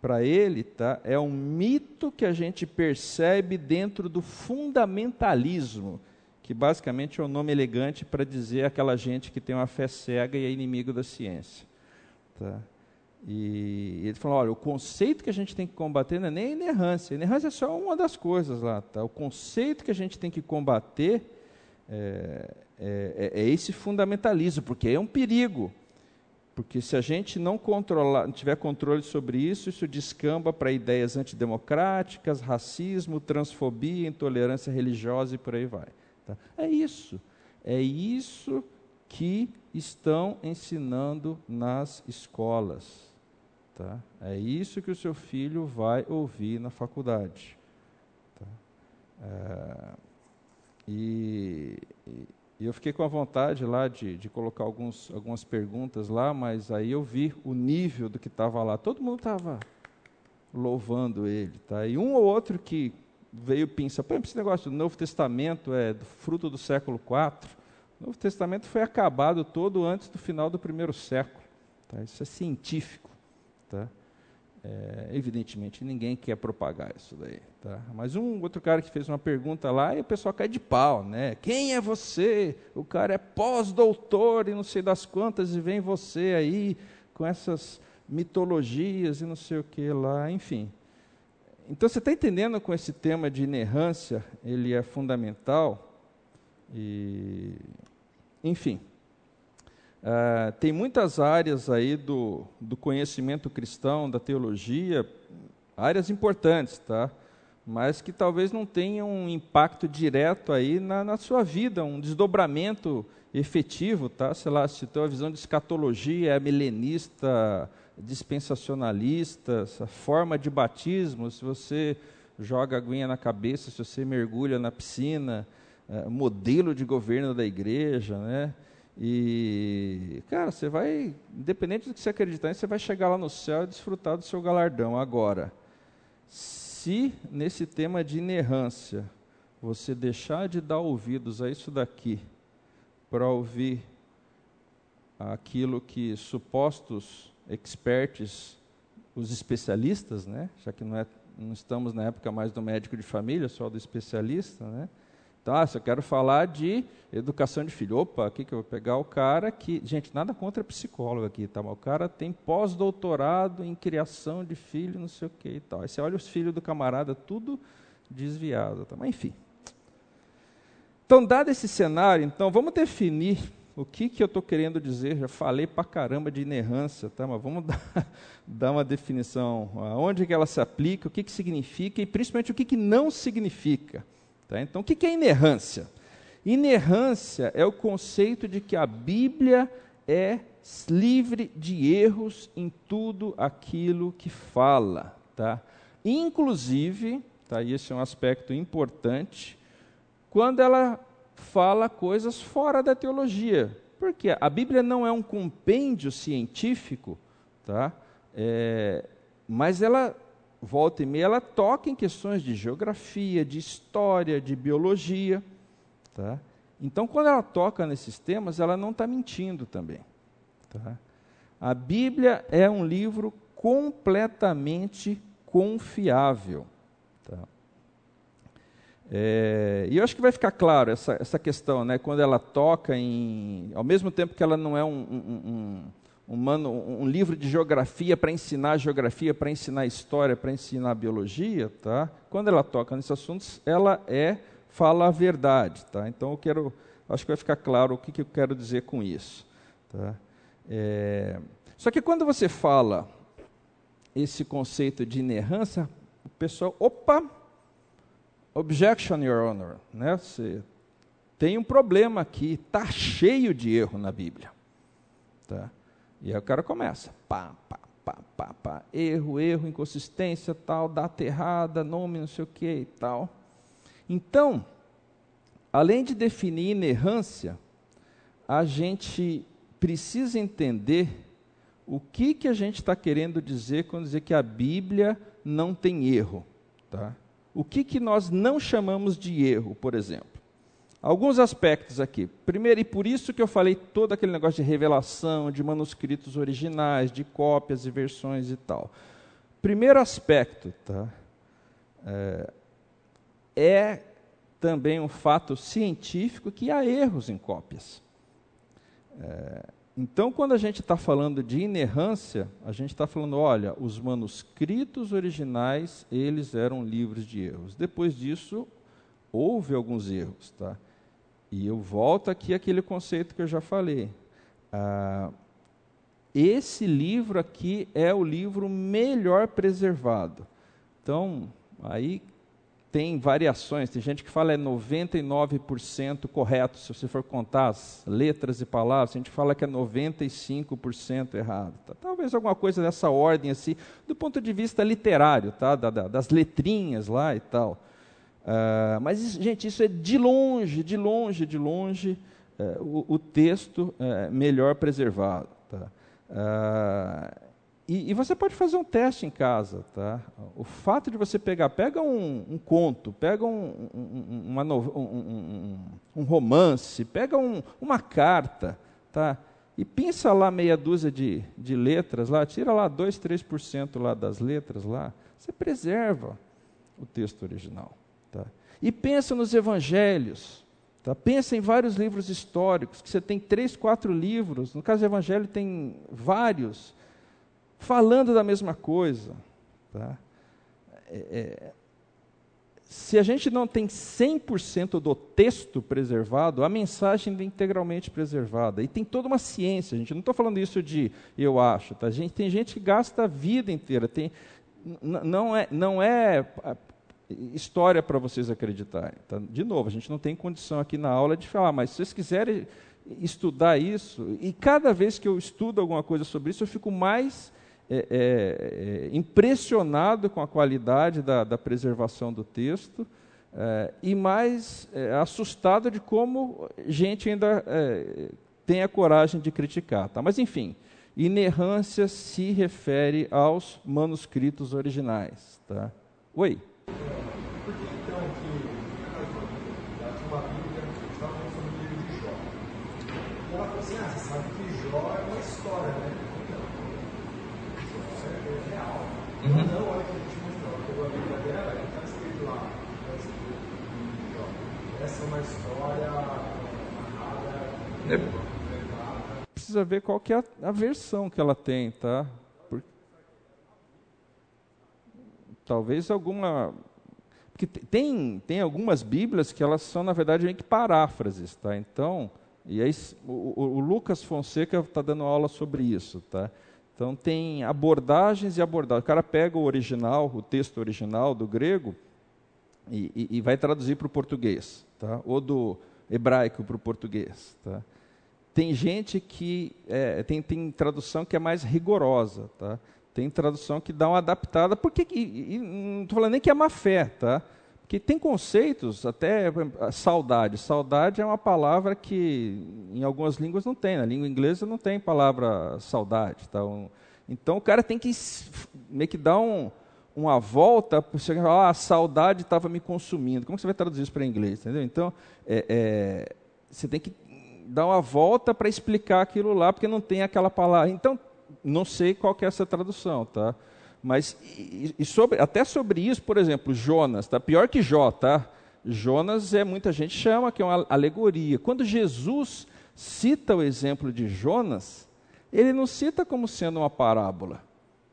para ele, tá, é um mito que a gente percebe dentro do fundamentalismo, que basicamente é um nome elegante para dizer aquela gente que tem uma fé cega e é inimigo da ciência. Tá? E ele falou: olha, o conceito que a gente tem que combater não é nem a inerrância. A inerrância é só uma das coisas lá. Tá? O conceito que a gente tem que combater é, é, é, é esse fundamentalismo, porque é um perigo. Porque se a gente não controlar, não tiver controle sobre isso, isso descamba para ideias antidemocráticas, racismo, transfobia, intolerância religiosa e por aí vai. Tá? É isso. É isso que estão ensinando nas escolas. Tá? É isso que o seu filho vai ouvir na faculdade. Tá? É, e, e, eu fiquei com a vontade lá de, de colocar alguns, algumas perguntas lá, mas aí eu vi o nível do que estava lá. Todo mundo estava louvando ele. Tá? E um ou outro que veio pensar, pô, esse negócio do Novo Testamento é do fruto do século IV. O Novo Testamento foi acabado todo antes do final do primeiro século. Tá? Isso é científico. Tá? É, evidentemente, ninguém quer propagar isso daí. Tá? Mas um outro cara que fez uma pergunta lá e o pessoal cai de pau, né? Quem é você? O cara é pós-doutor e não sei das quantas, e vem você aí com essas mitologias e não sei o que lá, enfim. então você está entendendo com esse tema de inerrância, ele é fundamental. E, enfim, uh, tem muitas áreas aí do, do conhecimento cristão, da teologia, áreas importantes, tá? Mas que talvez não tenham um impacto direto aí na, na sua vida, um desdobramento efetivo, tá? Sei lá, se a tua visão de escatologia é milenista, dispensacionalista, essa forma de batismo, se você joga aguinha na cabeça, se você mergulha na piscina, modelo de governo da igreja, né? E, cara, você vai, independente do que você acreditar, você vai chegar lá no céu e desfrutar do seu galardão. Agora, se nesse tema de inerrância você deixar de dar ouvidos a isso daqui, para ouvir aquilo que supostos experts, os especialistas, né? já que não, é, não estamos na época mais do médico de família, só do especialista. Né? Se eu quero falar de educação de filho, opa, aqui que eu vou pegar o cara que. Gente, nada contra psicólogo aqui, tá? Mas o cara tem pós-doutorado em criação de filho, não sei o que e tal. Aí você olha os filhos do camarada, tudo desviado. Tá? Mas enfim. Então, dado esse cenário, então, vamos definir o que, que eu estou querendo dizer? Já falei para caramba de inerrância, tá? mas vamos dar, dar uma definição. Aonde que ela se aplica, o que, que significa e principalmente o que, que não significa. Tá? Então, o que, é inerrância? Inerrância é o conceito de que a Bíblia é livre de erros em tudo aquilo que fala. Tá? Inclusive, tá? e esse é um aspecto importante, quando ela fala coisas fora da teologia. Porque a Bíblia não é um compêndio científico, tá? É, mas ela, volta e meia, ela toca em questões de geografia, de história, de biologia. Tá? Então, quando ela toca nesses temas, ela não está mentindo também. Tá? A Bíblia é um livro completamente confiável. Tá? É, e eu acho que vai ficar claro essa, essa questão, né, quando ela toca em. Ao mesmo tempo que ela não é um, um, um, um, um livro de geografia para ensinar geografia, para ensinar história, para ensinar biologia, tá? quando ela toca nesses assuntos, ela é fala a verdade. Tá? Então eu quero. Acho que vai ficar claro o que, que eu quero dizer com isso. Tá? É, só que quando você fala esse conceito de inerrância, o pessoal, opa, Objection, Your Honor. Né? Você tem um problema aqui, está cheio de erro na Bíblia. Tá? E aí o cara começa, pá, pá, pá, pá, pá, erro, erro, inconsistência, tal, data errada, nome, não sei o que e tal. Então, além de definir inerrância, a gente precisa entender o que, que a gente está querendo dizer quando dizer que a Bíblia não tem erro. Tá? O que, que nós não chamamos de erro, por exemplo? Alguns aspectos aqui. Primeiro, e por isso que eu falei todo aquele negócio de revelação, de manuscritos originais, de cópias e versões e tal. Primeiro aspecto, tá? É, é também um fato científico que há erros em cópias. É, então, quando a gente está falando de inerrância, a gente está falando, olha, os manuscritos originais, eles eram livres de erros. Depois disso, houve alguns erros, tá? E eu volto aqui àquele conceito que eu já falei. Ah, esse livro aqui é o livro melhor preservado. Então, aí tem variações, tem gente que fala é 99% correto, se você for contar as letras e palavras, a gente fala que é 95% errado. Tá? Talvez alguma coisa dessa ordem, assim, do ponto de vista literário, tá? Da, da, das letrinhas lá e tal. Uh, mas, gente, isso é de longe, de longe, de longe, uh, o, o, texto uh, melhor preservado. Tá? Uh, e, e, você pode fazer um teste em casa, tá? O fato de você pegar, pega um, um conto, pega um, um, uma um, romance, pega uma carta, tá? E pinça lá meia dúzia de, de letras lá, tira lá 2, 3% lá das letras lá, você preserva o texto original? E pensa nos evangelhos, tá? Pensa em vários livros históricos, que você tem três, quatro livros, no caso do evangelho tem vários, falando da mesma coisa. Tá? é, se a gente não tem 100% do texto preservado, a mensagem é integralmente preservada. E tem toda uma ciência, gente. Não estou falando isso de eu acho. Tá? Gente, tem gente que gasta a vida inteira. Tem, não, é, não é história para vocês acreditarem. Tá? De novo, a gente não tem condição aqui na aula de falar, mas se vocês quiserem estudar isso, e cada vez que eu estudo alguma coisa sobre isso, eu fico mais é, é, é, impressionado com a qualidade da, da preservação do texto é, e mais é, assustado de como gente ainda é, tem a coragem de criticar. Tá? Mas, enfim, inerrância se refere aos manuscritos originais. Tá? Oi? Por que então que uma Bíblia estava falando sobre o livro de Jó? Ela falou assim: ah, você sabe que Jó é uma história, né? Uhum. Não, olha que a gente mostrou. Pegou a Bíblia dela e está escrito lá. Escrito, essa é uma história narrada. É. Precisa ver qual que é a, versão que ela tem, tá? Por... Talvez alguma. Porque tem, tem algumas Bíblias que elas são, na verdade, meio que paráfrases, tá? Então, e aí o, o, Lucas Fonseca está dando aula sobre isso, tá? Então tem abordagens e abordagens. O cara pega o original, o texto original do grego e, e, e vai traduzir para o português, tá? ou do hebraico para o português. Tá? Tem gente que é, tem, tem tradução que é mais rigorosa, tá? Tem tradução que dá uma adaptada, porque e, e, não estou falando nem que é má fé, tá? que tem conceitos, até saudade. Saudade é uma palavra que em algumas línguas não tem. Na língua inglesa não tem palavra saudade. Tá? Então o cara tem que meio que dar um, uma volta, você ah, a saudade estava me consumindo. Como você vai traduzir isso para inglês? Entendeu? Então, é, é, você tem que dar uma volta para explicar aquilo lá, porque não tem aquela palavra. Então, não sei qual é essa tradução, tá? Mas e, e sobre, até sobre isso, por exemplo, Jonas, tá? Pior que Jó, tá? Jonas é muita gente chama que é uma alegoria. Quando Jesus cita o exemplo de Jonas, ele não cita como sendo uma parábola.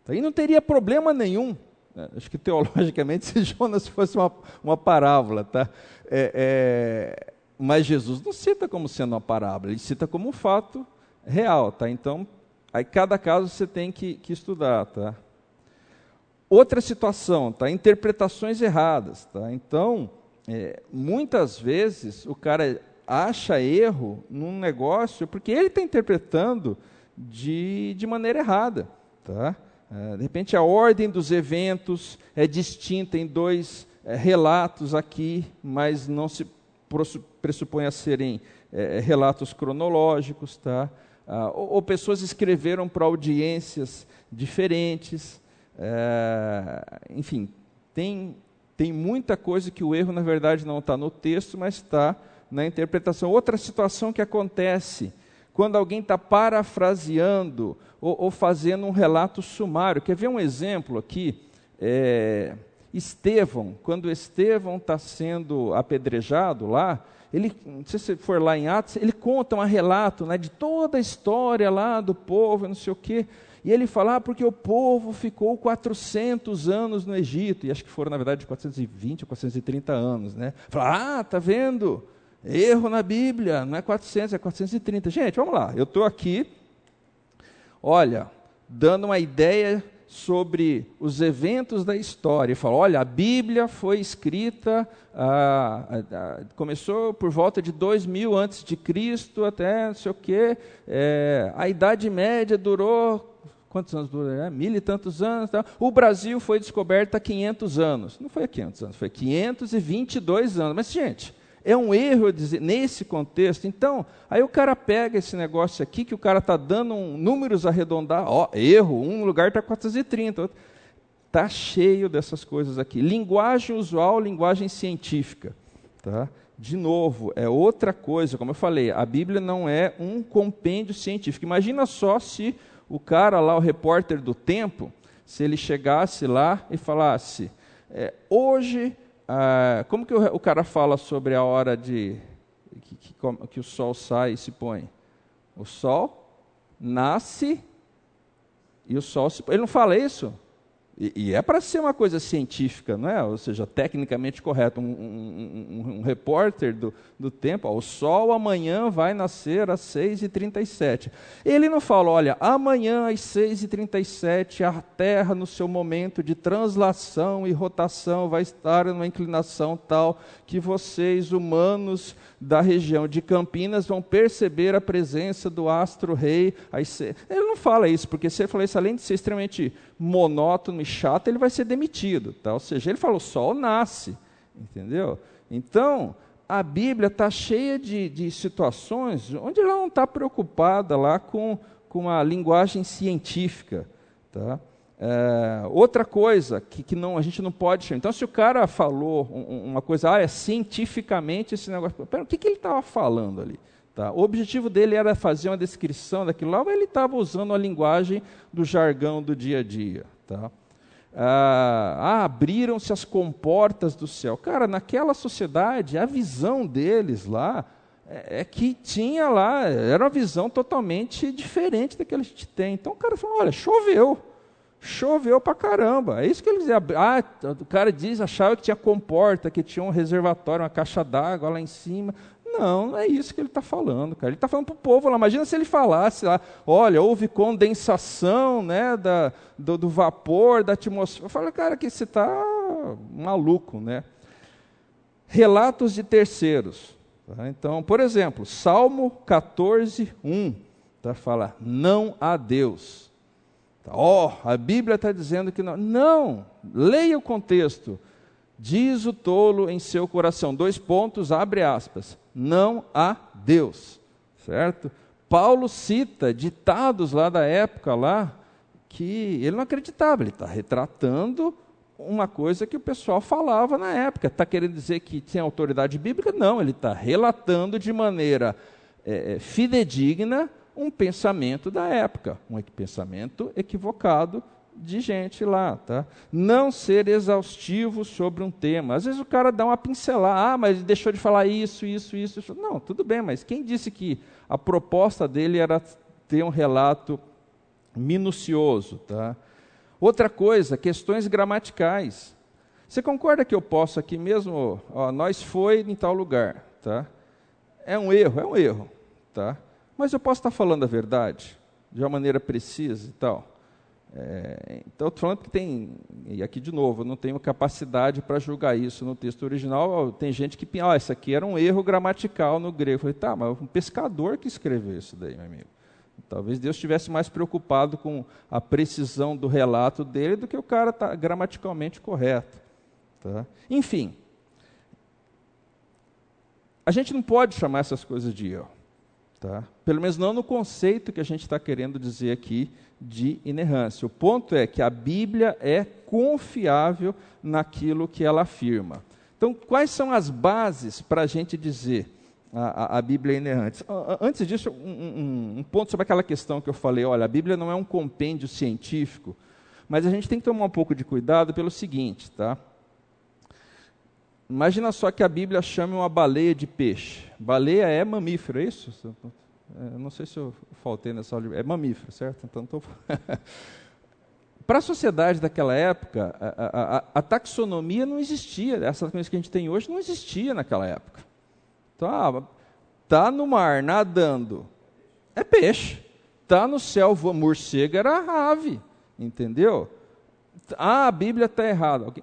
Tá? E não teria problema nenhum. Né? Acho que teologicamente, se Jonas fosse uma, uma parábola, tá? É, é, mas Jesus não cita como sendo uma parábola, ele cita como um fato real, tá? Então, aí cada caso você tem que, que estudar, tá? Outra situação, tá? interpretações erradas. Tá? Então, é, muitas vezes o cara acha erro num negócio porque ele está interpretando de, de maneira errada. Tá? É, de repente, a ordem dos eventos é distinta em dois é, relatos aqui, mas não se pressupõe a serem é, relatos cronológicos. Tá? Ah, ou, ou pessoas escreveram para audiências diferentes. É, enfim, tem, tem muita coisa que o erro, na verdade, não está no texto, mas está na interpretação. Outra situação que acontece quando alguém está parafraseando ou, ou, fazendo um relato sumário. Quer ver um exemplo aqui? É, Estevão, quando Estevão está sendo apedrejado lá, ele, não sei se for lá em Atos, ele conta um relato né, de toda a história lá do povo, não sei o quê. E ele fala, ah, porque o povo ficou 400 anos no Egito, e acho que foram, na verdade, 420 ou 430 anos, né? Fala, ah, tá vendo? Erro na Bíblia, não é 400, é 430. Gente, vamos lá, eu estou aqui, olha, dando uma ideia sobre os eventos da história. E fala, olha, a Bíblia foi escrita, ah, ah, ah começou por volta de 2000 antes de Cristo, até não sei o quê, é, a Idade Média durou quantos anos dura? Né? Mil e tantos anos. Tá? O Brasil foi descoberto há 500 anos. Não foi há 500 anos, foi 522 anos. Mas, gente, é um erro dizer, nesse contexto. Então, aí o cara pega esse negócio aqui, que o cara está dando um, números arredondar, ó, erro, um lugar está 430, Está cheio dessas coisas aqui. Linguagem usual, linguagem científica. Tá? De novo, é outra coisa. Como eu falei, a Bíblia não é um compêndio científico. Imagina só se o cara lá, o repórter do tempo, se ele chegasse lá e falasse, é, hoje, ah, como que o, o, cara fala sobre a hora de que, que, que o sol sai e se põe? O sol nasce e o sol se põe. Ele não fala isso? E, e é para ser uma coisa científica, não é? ou seja, tecnicamente correta. Um, um, um, um repórter do, do tempo, ó, o sol amanhã vai nascer às 6h37. Ele não fala, olha, amanhã às 6h37 a Terra, no seu momento de translação e rotação, vai estar numa inclinação tal que vocês, humanos da região de Campinas, vão perceber a presença do astro-rei. Ele não fala isso, porque se ele falar isso, além de ser extremamente monótono e chato, ele vai ser demitido. Tá? Ou seja, ele fala: o sol nasce. Entendeu? Então, a Bíblia está cheia de, de situações onde ela não está preocupada lá com, com a linguagem científica. Tá? É, outra coisa que, que não, a gente não pode chamar. Então, se o cara falou uma coisa, ah, é cientificamente esse negócio. Pera, o que, que ele estava falando ali? Tá? O objetivo dele era fazer uma descrição daquilo lá, mas ele estava usando a linguagem do jargão do dia a dia. Tá? Ah, ah, abriram-se as comportas do céu. Cara, naquela sociedade, a visão deles lá é, é, que tinha lá, era uma visão totalmente diferente da que a gente tem. Então o cara falou: olha, choveu. Choveu pra caramba. É isso que ele dizia. Ah, o cara diz, achava que tinha comporta, que tinha um reservatório, uma caixa d'água lá em cima. Não, não é isso que ele está falando, cara. Ele está falando para o povo lá. Imagina se ele falasse lá, olha, houve condensação né, da, do, do vapor, da atmosfera. Eu falo, cara, que você está maluco, né? Relatos de terceiros. Tá? Então, por exemplo, Salmo 14, 1, tá? fala, não há Deus. Tá? Ó, oh, a Bíblia está dizendo que não. Não, leia o contexto. Diz o tolo em seu coração, dois pontos, abre aspas, não há Deus, certo? Paulo cita ditados lá da época lá, que ele não acreditava, ele está retratando uma coisa que o pessoal falava na época. Está querendo dizer que tem autoridade bíblica? Não, ele está relatando de maneira é, é, fidedigna um pensamento da época, um pensamento equivocado de gente lá, tá? Não ser exaustivo sobre um tema. Às vezes o cara dá uma pincelada, ah, mas deixou de falar isso, isso, isso, isso. Não, tudo bem, mas quem disse que a proposta dele era ter um relato minucioso, tá? Outra coisa, questões gramaticais. Você concorda que eu posso aqui mesmo, ó, nós foi em tal lugar, tá? É um erro, é um erro, tá? Mas eu posso estar falando a verdade de uma maneira precisa e tal. É, então, estou falando que tem, e aqui de novo, eu não tenho capacidade para julgar isso no texto original. Tem gente que pensa, ah, isso aqui era um erro gramatical no grego. Eu falei, tá, mas um pescador que escreveu isso daí, meu amigo. Talvez Deus estivesse mais preocupado com a precisão do relato dele do que o cara tá gramaticalmente correto. Tá? Enfim, a gente não pode chamar essas coisas de erro. Tá? Pelo menos não no conceito que a gente está querendo dizer aqui de inerrância. O ponto é que a Bíblia é confiável naquilo que ela afirma. Então, quais são as bases para a gente dizer a, a, Bíblia é inerrante? Antes disso, um, um, um ponto sobre aquela questão que eu falei: olha, a Bíblia não é um compêndio científico, mas a gente tem que tomar um pouco de cuidado pelo seguinte, tá? Imagina só que a Bíblia chame uma baleia de peixe. Baleia é mamífero, é isso? É, não sei se eu faltei nessa aula. É mamífero, certo? Então, tô... Para a sociedade daquela época, a, a, a, taxonomia não existia. Essas coisas que a gente tem hoje não existia naquela época. Então, ah, tá no mar nadando, é peixe. Tá no céu, morcego era ave, entendeu? Ah, a Bíblia está errada.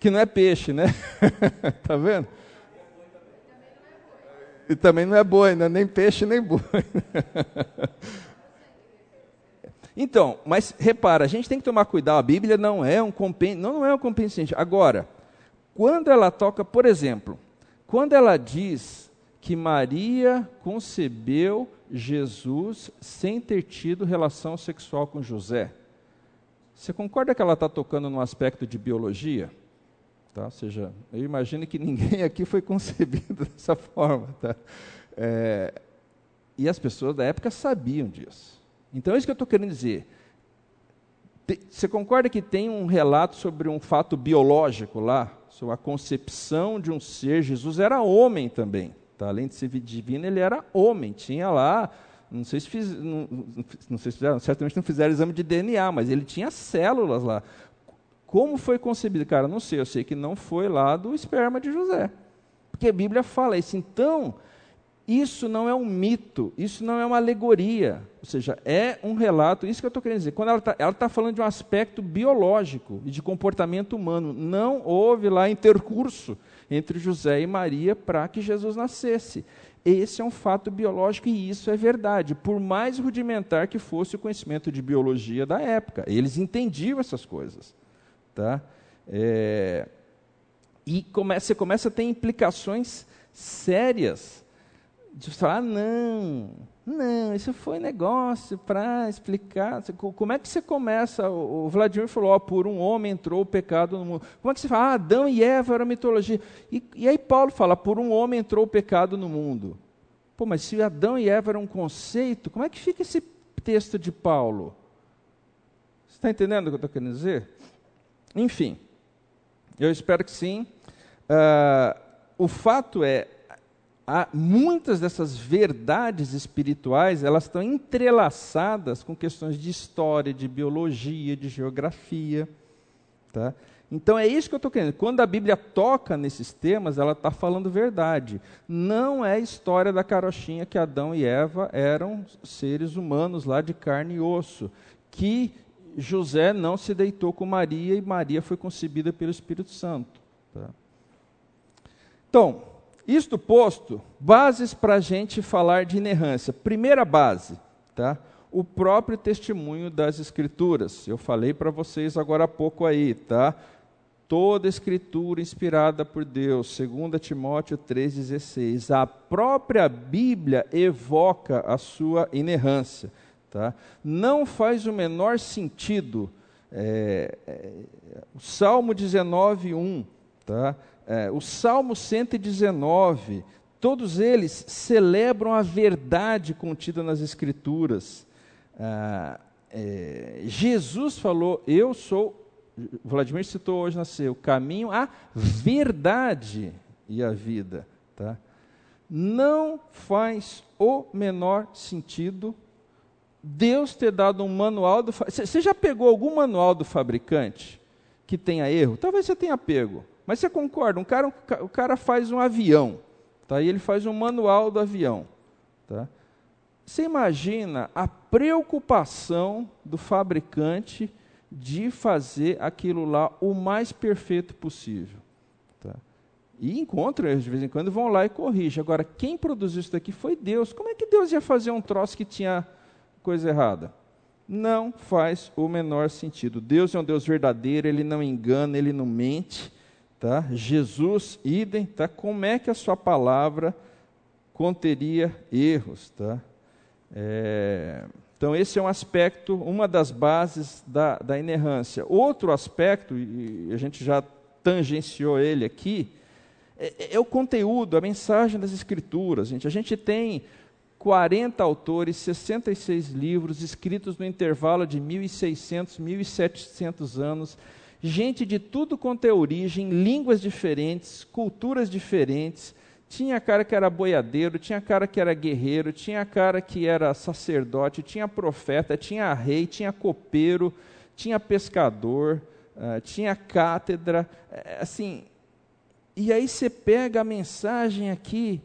Que não é peixe, né? tá vendo? E também não é boi, né? nem peixe, nem boi. então, mas repara, a gente tem que tomar cuidado, a Bíblia não é um compêndio, não, não é um compêndio Agora, quando ela toca, por exemplo, quando ela diz que Maria concebeu Jesus sem ter tido relação sexual com José, você concorda que ela está tocando no aspecto de biologia? Tá? Ou seja, eu imagino que ninguém aqui foi concebido dessa forma. Tá? É, e as pessoas da época sabiam disso. Então, é isso que eu estou querendo dizer. Você concorda que tem um relato sobre um fato biológico lá, sobre a concepção de um ser? Jesus era homem também. Tá? Além de ser divino, ele era homem. Tinha lá, não sei se, fiz, não, não sei se fizeram, certamente não fizeram exame de DNA, mas ele tinha células lá. Como foi concebido? Cara, não sei, eu sei que não foi lá do esperma de José. Porque a Bíblia fala isso. Então, isso não é um mito, isso não é uma alegoria, ou seja, é um relato, isso que eu estou querendo dizer. Quando ela está tá falando de um aspecto biológico e de comportamento humano, não houve lá intercurso entre José e Maria para que Jesus nascesse. Esse é um fato biológico e isso é verdade, por mais rudimentar que fosse o conhecimento de biologia da época. Eles entendiam essas coisas. Tá? É... E come, você começa a ter implicações sérias de falar, ah, não, não, isso foi negócio para explicar. Como é que você começa? O Vladimir falou, ó, por um homem entrou o pecado no mundo. Como é que você fala, ah, Adão e Eva era mitologia? E, e aí Paulo fala, por um homem entrou o pecado no mundo. Pô, mas se Adão e Eva era um conceito, como é que fica esse texto de Paulo? Você está entendendo o que eu estou querendo dizer? Enfim, eu espero que sim. Uh, o fato é, há muitas dessas verdades espirituais, elas estão entrelaçadas com questões de história, de biologia, de geografia. Tá? Então é isso que eu estou querendo. Quando a Bíblia toca nesses temas, ela está falando verdade. Não é a história da carochinha que Adão e Eva eram seres humanos lá de carne e osso, que José não se deitou com Maria e Maria foi concebida pelo Espírito Santo. Tá? Então, isto posto, bases para a gente falar de inerrância. Primeira base, tá? o próprio testemunho das Escrituras. Eu falei para vocês agora há pouco aí, tá? Toda escritura inspirada por Deus, 2 Timóteo 3,16. A própria Bíblia evoca a sua inerrância. Tá? Não faz o menor sentido. É, é, o Salmo 19, 1, tá? é, o Salmo 119, todos eles celebram a verdade contida nas Escrituras. Ah, é, Jesus falou: Eu sou, Vladimir citou hoje nasceu, o caminho, a verdade e a vida. Tá? Não faz o menor sentido Deus ter dado um manual do. Você já pegou algum manual do fabricante que tenha erro? Talvez você tenha pego. Mas você concorda? Um cara, o cara faz um avião, tá? E ele faz um manual do avião, tá? Você imagina a preocupação do fabricante de fazer aquilo lá o mais perfeito possível. Tá? E encontram eles de vez em quando vão lá e corrigem. Agora, quem produziu isso daqui foi Deus. Como é que Deus ia fazer um troço que tinha coisa errada? Não faz o menor sentido. Deus é um Deus verdadeiro, ele não engana, ele não mente. Tá? Jesus, idem, tá? como é que a sua palavra conteria erros? Tá? É, então, esse é um aspecto, uma das bases da, da inerrância. Outro aspecto, e a gente já tangenciou ele aqui, é, é o conteúdo, a mensagem das Escrituras. Gente. A gente tem 40 autores, 66 livros escritos no intervalo de 1.600, 1.700 anos gente de tudo quanto é origem, línguas diferentes, culturas diferentes. Tinha cara que era boiadeiro, tinha cara que era guerreiro, tinha cara que era sacerdote, tinha profeta, tinha rei, tinha copeiro, tinha pescador, uh, tinha cátedra, é, assim. E aí você pega a mensagem aqui,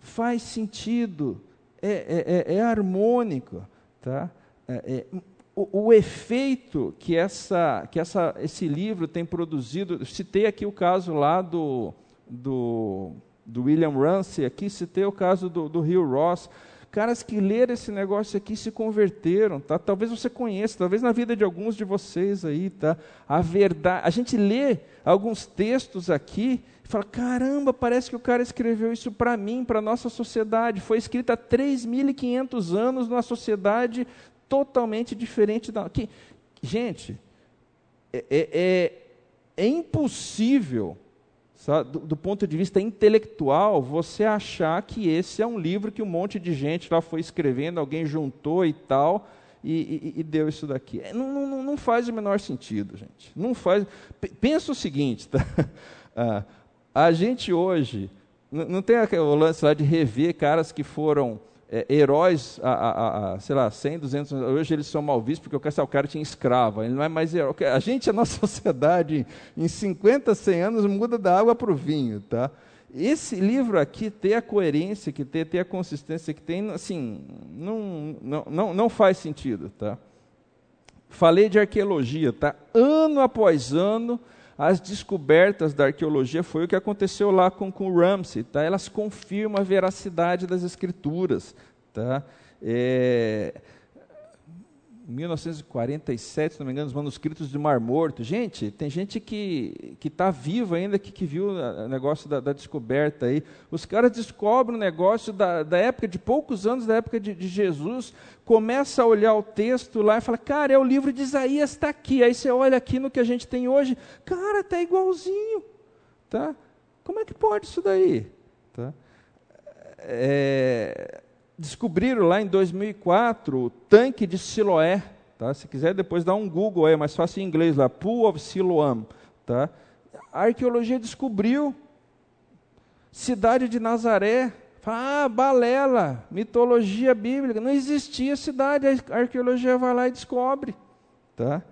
faz sentido, é, é, é, é harmônico, tá? É, é o, o, efeito que, essa, que essa, esse livro tem produzido, citei aqui o caso lá do, do, do William Ramsey, aqui citei o caso do, do Rio Ross, caras que leram esse negócio aqui se converteram, tá? Talvez você conheça, talvez na vida de alguns de vocês aí, tá? A verdade, a gente lê alguns textos aqui fala: "Caramba, parece que o cara escreveu isso para mim, para nossa sociedade. Foi escrito há 3.500 anos numa sociedade totalmente diferente da. Que, gente, é, é, é, é impossível, sabe, do, do, ponto de vista intelectual, você achar que esse é um livro que um monte de gente lá foi escrevendo, alguém juntou e tal. E, e, e deu isso daqui. É, não, não, não, faz o menor sentido, gente. Não faz. Pensa o seguinte, tá? ah, a gente hoje não tem o lance lá de rever caras que foram é, heróis há, sei lá, 100, 200 anos. Hoje eles são mal vistos porque o cara tinha escravo. Ele não é mais herói. A gente, a nossa sociedade, em 50, 100 anos, muda da água para o vinho. Tá? Esse livro aqui tem a coerência que tem, tem a consistência que tem, assim, não, não, não, não faz sentido. Tá? Falei de arqueologia, tá? ano após ano as descobertas da arqueologia foi o que aconteceu lá com, com Ramsey, tá? Elas confirmam a veracidade das escrituras, tá? É, 1947, se não me engano, os manuscritos do Mar Morto. Gente, tem gente que está viva ainda, que, que viu o negócio da, da, descoberta aí. Os caras descobrem o negócio da, da época, de poucos anos da época de, de, Jesus, começa a olhar o texto lá e fala, cara, é o livro de Isaías, está aqui. Aí você olha aqui no que a gente tem hoje, cara, está igualzinho. Tá? Como é que pode isso daí? Tá? É, descobriram lá em 2004 o tanque de Siloé. Tá? Se quiser depois dar um Google é mais fácil em inglês lá, Pool of Siloam. Tá? A arqueologia descobriu cidade de Nazaré. Ah, balela, mitologia bíblica. Não existia cidade, a arqueologia vai lá e descobre. Tá?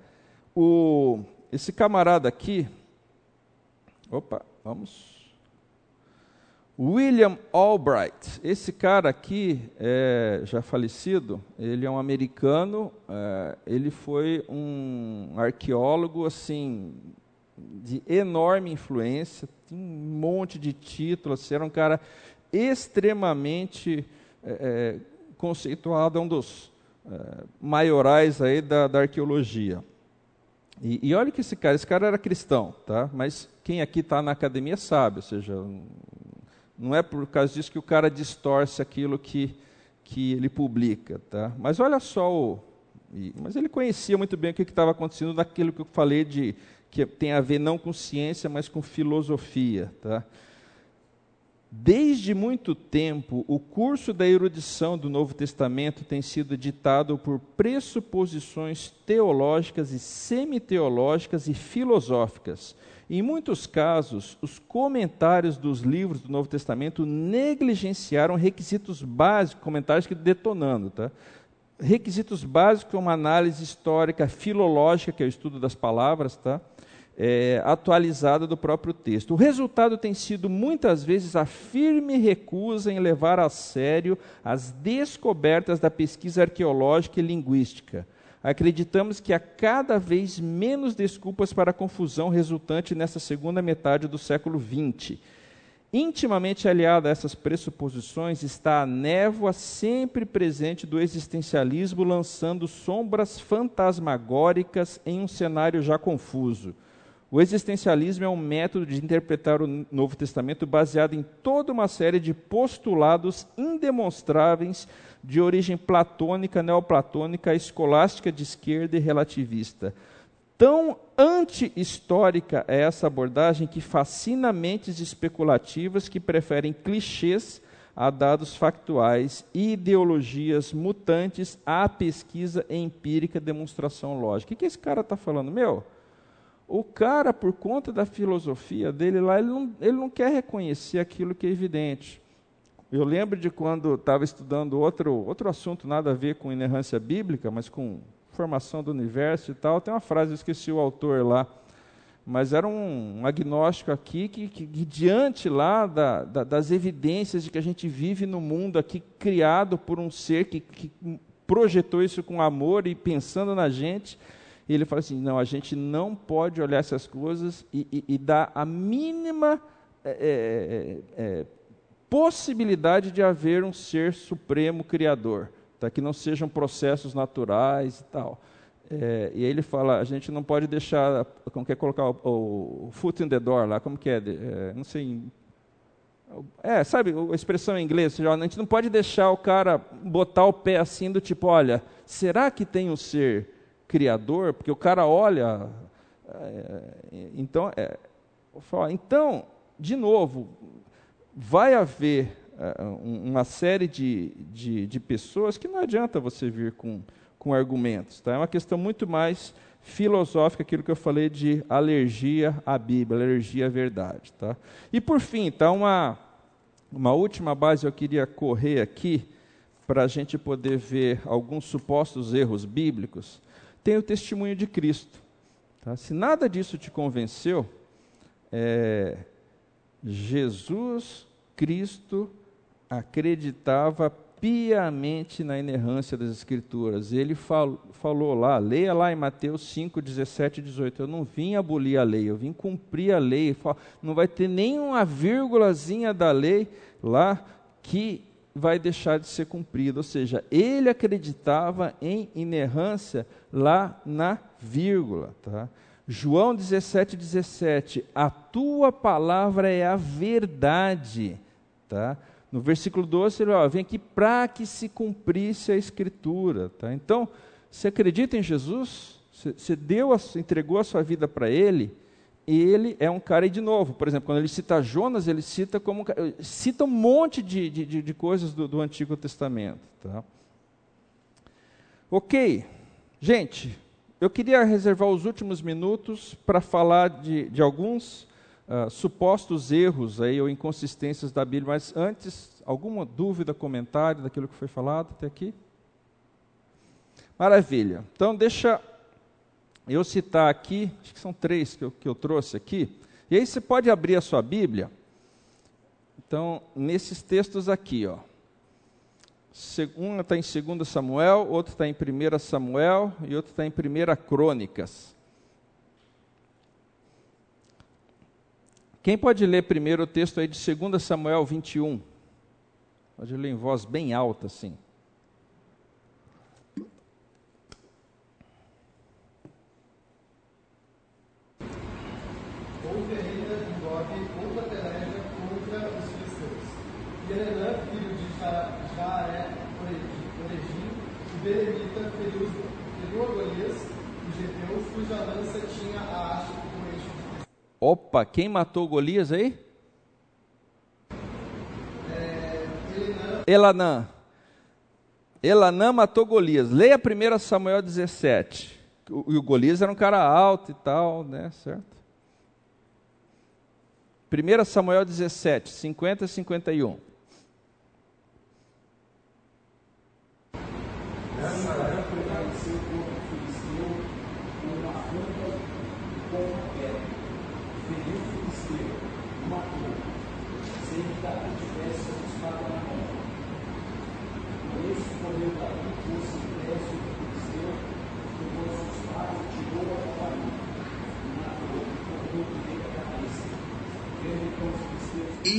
O, esse camarada aqui, opa, vamos William Albright, esse cara aqui, é, já falecido, ele é um americano, é, ele foi um arqueólogo, assim, de enorme influência, tem um monte de títulos, assim, era um cara extremamente é, é conceituado, é um dos é, maiorais aí da, da arqueologia. E, e, olha que esse cara, esse cara era cristão, tá? mas quem aqui está na academia sabe, ou seja, não é por causa disso que o cara distorce aquilo que, que ele publica. Tá? Mas olha só o. Mas ele conhecia muito bem o que estava acontecendo naquilo que eu falei de que tem a ver não com ciência, mas com filosofia. Tá? Desde muito tempo, o curso da erudição do Novo Testamento tem sido ditado por pressuposições teológicas e semiteológicas e filosóficas em muitos casos, os comentários dos livros do Novo Testamento negligenciaram requisitos básicos, comentários que detonando, tá? Requisitos básicos como análise histórica, filológica, que é o estudo das palavras, tá? É, atualizada do próprio texto. O resultado tem sido muitas vezes a firme recusa em levar a sério as descobertas da pesquisa arqueológica e linguística acreditamos que há cada vez menos desculpas para a confusão resultante nessa segunda metade do século XX. Intimamente aliada a essas pressuposições está a névoa sempre presente do existencialismo, lançando sombras fantasmagóricas em um cenário já confuso. O existencialismo é um método de interpretar o Novo Testamento baseado em toda uma série de postulados indemonstráveis de origem platônica, neoplatônica, escolástica de esquerda e relativista. Tão anti-histórica é essa abordagem que fascina mentes especulativas que preferem clichês a dados factuais e ideologias mutantes à pesquisa empírica demonstração lógica. O que esse cara está falando? Meu, o cara, por conta da filosofia dele lá, ele não, ele não quer reconhecer aquilo que é evidente. Eu lembro de quando estava estudando outro, outro assunto, nada a ver com inerrância bíblica, mas com formação do universo e tal. Tem uma frase, eu esqueci o autor lá, mas era um, um agnóstico aqui que, que, que diante lá da, da, das evidências de que a gente vive no mundo aqui criado por um ser que, que projetou isso com amor e pensando na gente, e ele fala assim: não, a gente não pode olhar essas coisas e, e, e dar a mínima é, é, possibilidade de haver um ser supremo criador, tá? que não sejam processos naturais e tal. É, e aí ele fala, a gente não pode deixar, como quer colocar o, o, foot in the door lá, como que é, é não sei, é, sabe, a expressão em inglês, a gente não pode deixar o cara botar o pé assim do tipo, olha, será que tem um ser criador? Porque o cara olha, é, então, é, então, de novo, vai haver uh, uma série de, de, de, pessoas que não adianta você vir com, com argumentos. Tá? É uma questão muito mais filosófica, aquilo que eu falei de alergia à Bíblia, alergia à verdade. Tá? E por fim, tá uma, uma última base eu queria correr aqui, para a gente poder ver alguns supostos erros bíblicos, tem o testemunho de Cristo. Tá? Se nada disso te convenceu, é, Jesus Cristo acreditava piamente na inerrância das Escrituras. Ele fal, falou lá, leia lá em Mateus 5, 17 e 18. Eu não vim abolir a lei, eu vim cumprir a lei. Não vai ter nenhuma vírgulazinha da lei lá que vai deixar de ser cumprida. Ou seja, ele acreditava em inerrância lá na vírgula. Tá? João 17, 17. A tua palavra é a verdade. Tá? No versículo 12, ele ó, vem aqui para que se cumprisse a escritura. Tá? Então, você acredita em Jesus? Você deu, a, entregou a sua vida para Ele? Ele é um cara, e de novo, por exemplo, quando ele cita Jonas, ele cita como cita um monte de, de, de coisas do, do, Antigo Testamento. Tá? Ok, gente, eu queria reservar os últimos minutos para falar de, de alguns uh, supostos erros aí, ou inconsistências da Bíblia, mas antes, alguma dúvida, comentário daquilo que foi falado até aqui? Maravilha. Então, deixa eu citar aqui, acho que são três que eu, que eu trouxe aqui, e aí você pode abrir a sua Bíblia. Então, nesses textos aqui, ó. Um está em 2 Samuel, outro está em 1 Samuel e outro está em 1 Crônicas. Quem pode ler primeiro o texto aí de 2 Samuel 21? Pode ler em voz bem alta, assim. Houve ainda em Gog outra peleja contra os filisteus. E Elenã, filho de Jaaré, Orejim, o Belemita, feriu a Golias, o Geteu, cuja lança Opa, quem matou Golias aí? É, Elanã. Elanã. Matou Golias. Leia 1 Samuel 17. O, o Golias era um cara alto e tal, né? Certo? 1 Samuel 17, 50 e 51.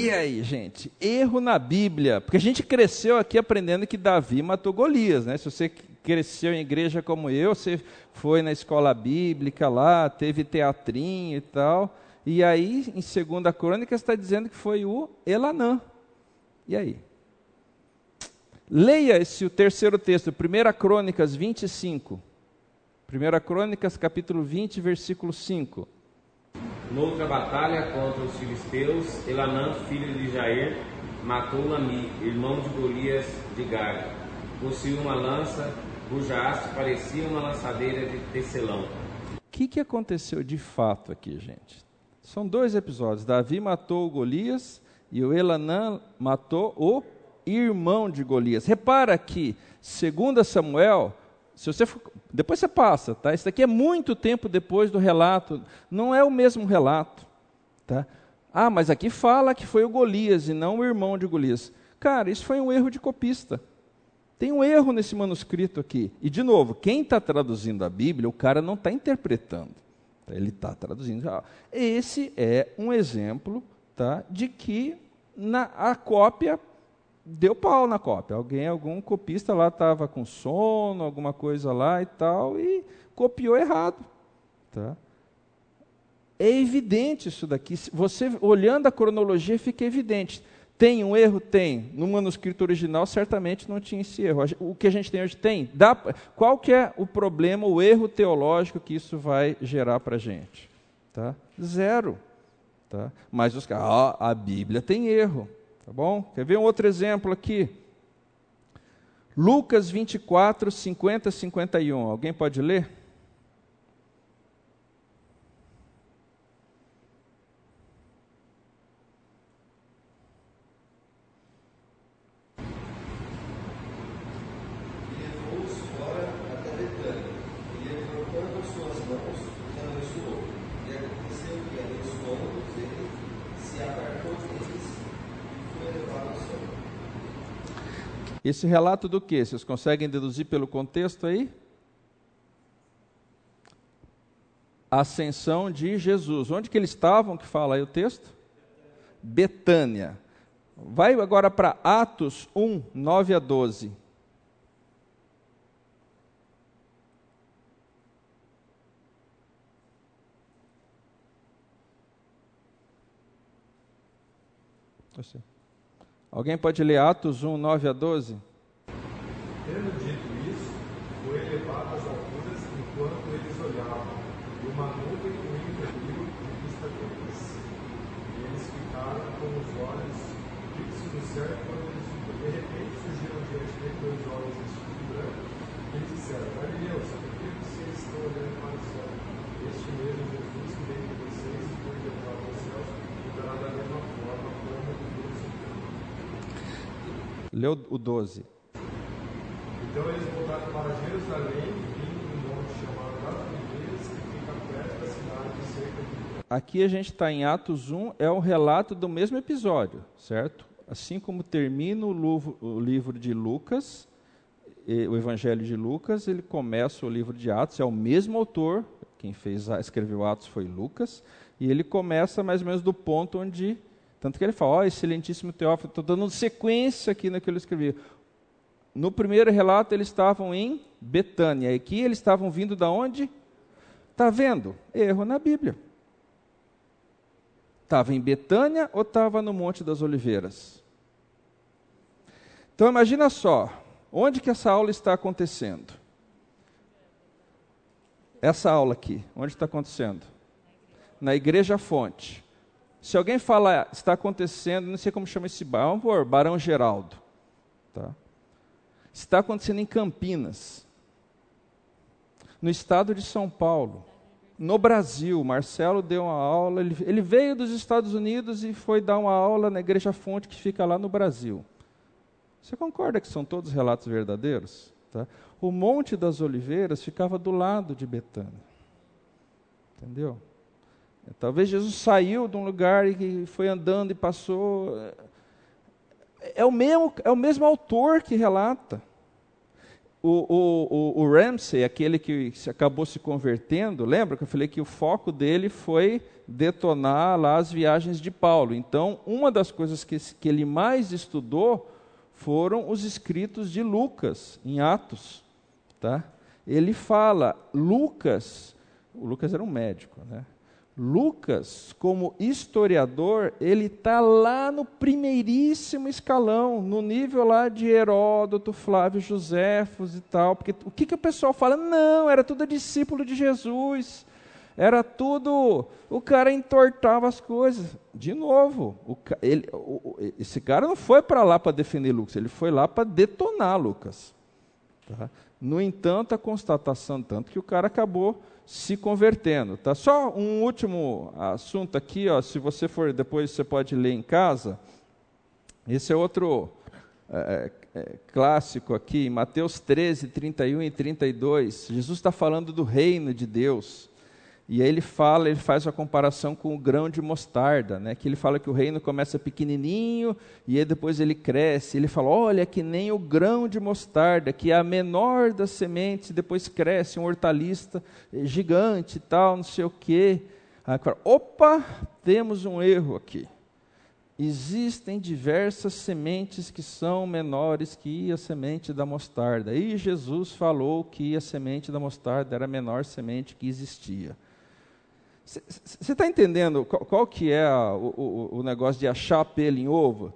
E aí, gente? Erro na Bíblia. Porque a gente cresceu aqui aprendendo que Davi matou Golias, né? Se você cresceu em igreja como eu, você foi na escola bíblica lá, teve teatrinho e tal. E aí, em 2 Crônica, está dizendo que foi o Elanã. E aí? Leia esse o terceiro texto, 1 Crônicas 25. 1 Crônicas, capítulo 20, versículo 5. Noutra batalha contra os filisteus, Elanã, filho de Jair, matou Lami, irmão de Golias de Gade. Possuía uma lança, cuja haste parecia uma lançadeira de tecelão. O que, que aconteceu de fato aqui, gente? São dois episódios. Davi matou Golias e o Elanã matou o irmão de Golias. Repara que, segundo Samuel, se você depois você passa, tá? Isso daqui é muito tempo depois do relato, não é o mesmo relato, tá? Ah, mas aqui fala que foi o Golias e não o irmão de Golias. Cara, isso foi um erro de copista. Tem um erro nesse manuscrito aqui. E, de novo, quem está traduzindo a Bíblia, o cara não está interpretando. Ele está traduzindo. Esse é um exemplo tá, de que na, a cópia deu pau na cópia. Alguém, algum copista lá estava com sono, alguma coisa lá e tal, e copiou errado. Tá? É evidente isso daqui. Você olhando a cronologia fica evidente. Tem um erro? Tem. No manuscrito original, certamente não tinha esse erro. O que a gente tem hoje tem. Dá, qual que é o problema, o erro teológico que isso vai gerar para a gente? Tá? Zero. Tá? Mas os caras, ah, a Bíblia tem erro. Tá bom? Quer ver um outro exemplo aqui? Lucas 24, 50 51. Alguém pode ler? Esse relato do que? Vocês conseguem deduzir pelo contexto aí? Ascensão de Jesus. Onde que eles estavam, que fala aí o texto? Betânia. Vai agora para Atos 1, 9 a 12. Alguém pode ler Atos 1, 9 a 12? Tendo dito isso, foi elevado às alturas enquanto eles olhavam, e uma nuvem o impediu de vista deles. E eles ficaram com os olhos fixos no céu quando eles viram. De repente surgiram diante dele dois olhos vestidos de branco, e eles disseram, Galileus, por que vocês estão olhando para o céu? Este mesmo Jesus que veio de vocês foi levado aos céus, mudará da mesma forma como Leu o 12. Então eles voltaram para Jerusalém, vindo um monte chamado das Oliveiras, que fica perto da cidade, cerca de. Aqui a gente está em Atos 1, é um relato do mesmo episódio, certo? Assim como termina o, livro, o livro de Lucas, o Evangelho de Lucas, ele começa o livro de Atos, é o mesmo autor, quem fez, escreveu Atos foi Lucas, e ele começa mais ou menos do ponto onde tanto que ele fala, ó, oh, excelentíssimo Teófilo, estou dando sequência aqui no que ele escreveu. No primeiro relato, eles estavam em Betânia. E aqui eles estavam vindo da onde? Está vendo? Erro na Bíblia. Estava em Betânia ou estava no Monte das Oliveiras? Então imagina só, onde que essa aula está acontecendo? Essa aula aqui, onde está acontecendo? Na Igreja Fonte. Se alguém fala, está acontecendo, não sei como chama esse bairro, vamos por Barão Geraldo. Tá? Está acontecendo em Campinas, no estado de São Paulo, no Brasil. Marcelo deu uma aula, ele, ele veio dos Estados Unidos e foi dar uma aula na Igreja Fonte, que fica lá no Brasil. Você concorda que são todos relatos verdadeiros? Tá? O Monte das Oliveiras ficava do lado de Betânia. Entendeu? Talvez Jesus saiu de um lugar e foi andando e passou. É o mesmo, é o mesmo autor que relata. O, o, o, Ramsey, aquele que se acabou se convertendo, lembra que eu falei que o foco dele foi detonar lá as viagens de Paulo. Então, uma das coisas que, que ele mais estudou foram os escritos de Lucas, em Atos. Tá? Ele fala, Lucas, o Lucas era um médico, né? Lucas, como historiador, ele está lá no primeiríssimo escalão, no nível lá de Heródoto, Flávio Joséfos e tal. Porque o que, que o pessoal fala? Não, era tudo discípulo de Jesus. Era tudo. O cara entortava as coisas. De novo, o, ele, o, esse cara não foi para lá para defender Lucas, ele foi lá para detonar Lucas. Tá? No entanto, a constatação, tanto que o cara acabou se convertendo. Tá? Só um último assunto aqui, ó, se você for, depois você pode ler em casa. Esse é outro é, é, clássico aqui, Mateus 13, 31 e 32. Jesus está falando do reino de Deus. E aí ele fala, ele faz a comparação com o grão de mostarda, né? que ele fala que o reino começa pequenininho e aí depois ele cresce. Ele fala, olha, que nem o grão de mostarda, que é a menor das sementes, depois cresce um hortalista gigante tal, não sei o quê. Aí, opa, temos um erro aqui. Existem diversas sementes que são menores que a semente da mostarda. E Jesus falou que a semente da mostarda era a menor semente que existia. Você está entendendo qual, qual, que é a, o, o, negócio de achar pelo em ovo?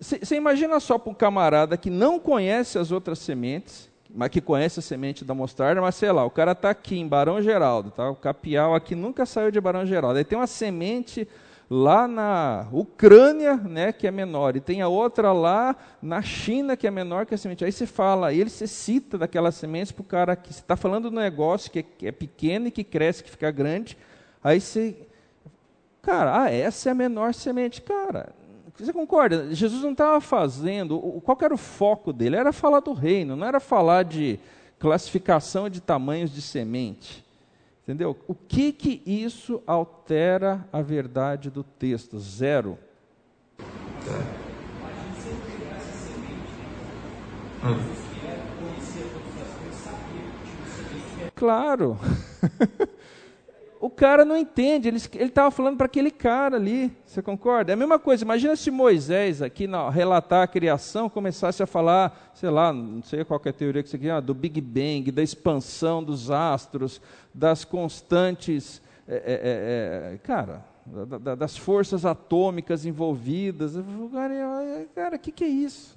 Você imagina só para um camarada que não conhece as outras sementes, mas que conhece a semente da mostarda, mas sei lá, o cara está aqui em Barão Geraldo, tá? o capial aqui nunca saiu de Barão Geraldo. Aí tem uma semente lá na Ucrânia, né, que é menor, e tem a outra lá na China, que é menor que a semente. Aí você fala, aí ele se cita daquelas sementes para o cara que está falando do negócio que é, que é pequeno e que cresce, que fica grande, Aí você, cara, ah, essa é a menor semente. Cara, você concorda? Jesus não estava fazendo, qual era o foco dele? Era falar do reino, não era falar de classificação de tamanhos de semente. Entendeu? O que que isso altera a verdade do texto? Zero. Claro. o cara não entende, ele estava falando para aquele cara ali, você concorda? É a mesma coisa, imagina se Moisés, aqui na relatar a criação, começasse a falar, sei lá, não sei qual é a teoria que você quer, ah, do Big Bang, da expansão dos astros, das constantes. É, é, é, é cara, da, da, das forças atômicas envolvidas. Cara, o que, que é isso?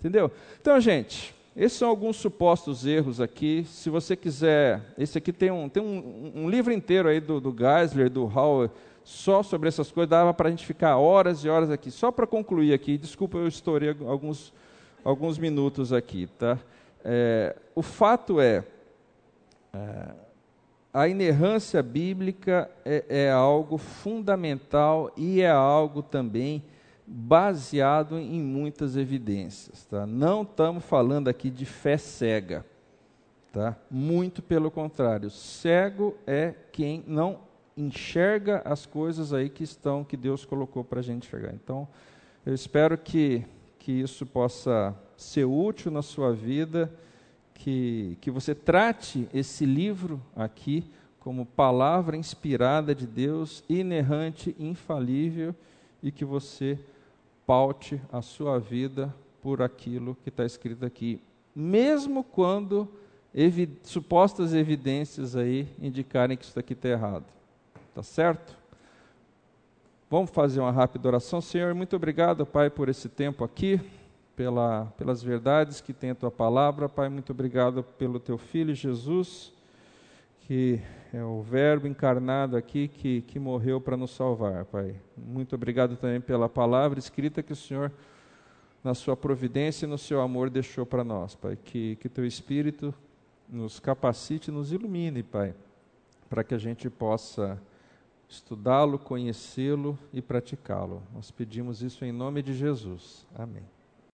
Entendeu? Então, gente, esses são alguns supostos erros aqui. Se você quiser, esse aqui tem um, tem um, um livro inteiro aí do, do Geisler, do Howell, só sobre essas coisas. Dava para a gente ficar horas e horas aqui. Só para concluir aqui, desculpa, eu estourei alguns, alguns minutos aqui. Tá? É, o fato é, é, a inerrância bíblica é, é algo fundamental e é algo também baseado em muitas evidências. Tá? Não estamos falando aqui de fé cega. Tá? Muito pelo contrário. Cego é quem não enxerga as coisas aí que estão, que Deus colocou para a gente enxergar. Então, eu espero que, que isso possa ser útil na sua vida, que, que você trate esse livro aqui como palavra inspirada de Deus, inerrante, infalível, e que você paute a sua vida por aquilo que está escrito aqui, mesmo quando evi supostas evidências aí indicarem que isso aqui está errado. Tá certo? Vamos fazer uma rápida oração. Senhor, muito obrigado, Pai, por esse tempo aqui, pela, pelas verdades que tem a tua palavra. Pai, muito obrigado pelo teu filho Jesus, que é o Verbo encarnado aqui que, que morreu para nos salvar, Pai. Muito obrigado também pela palavra escrita que o Senhor, na sua providência e no seu amor, deixou para nós, Pai. Que, que teu Espírito nos capacite, nos ilumine, Pai, para que a gente possa estudá-lo, conhecê-lo e praticá-lo. Nós pedimos isso em nome de Jesus. Amém.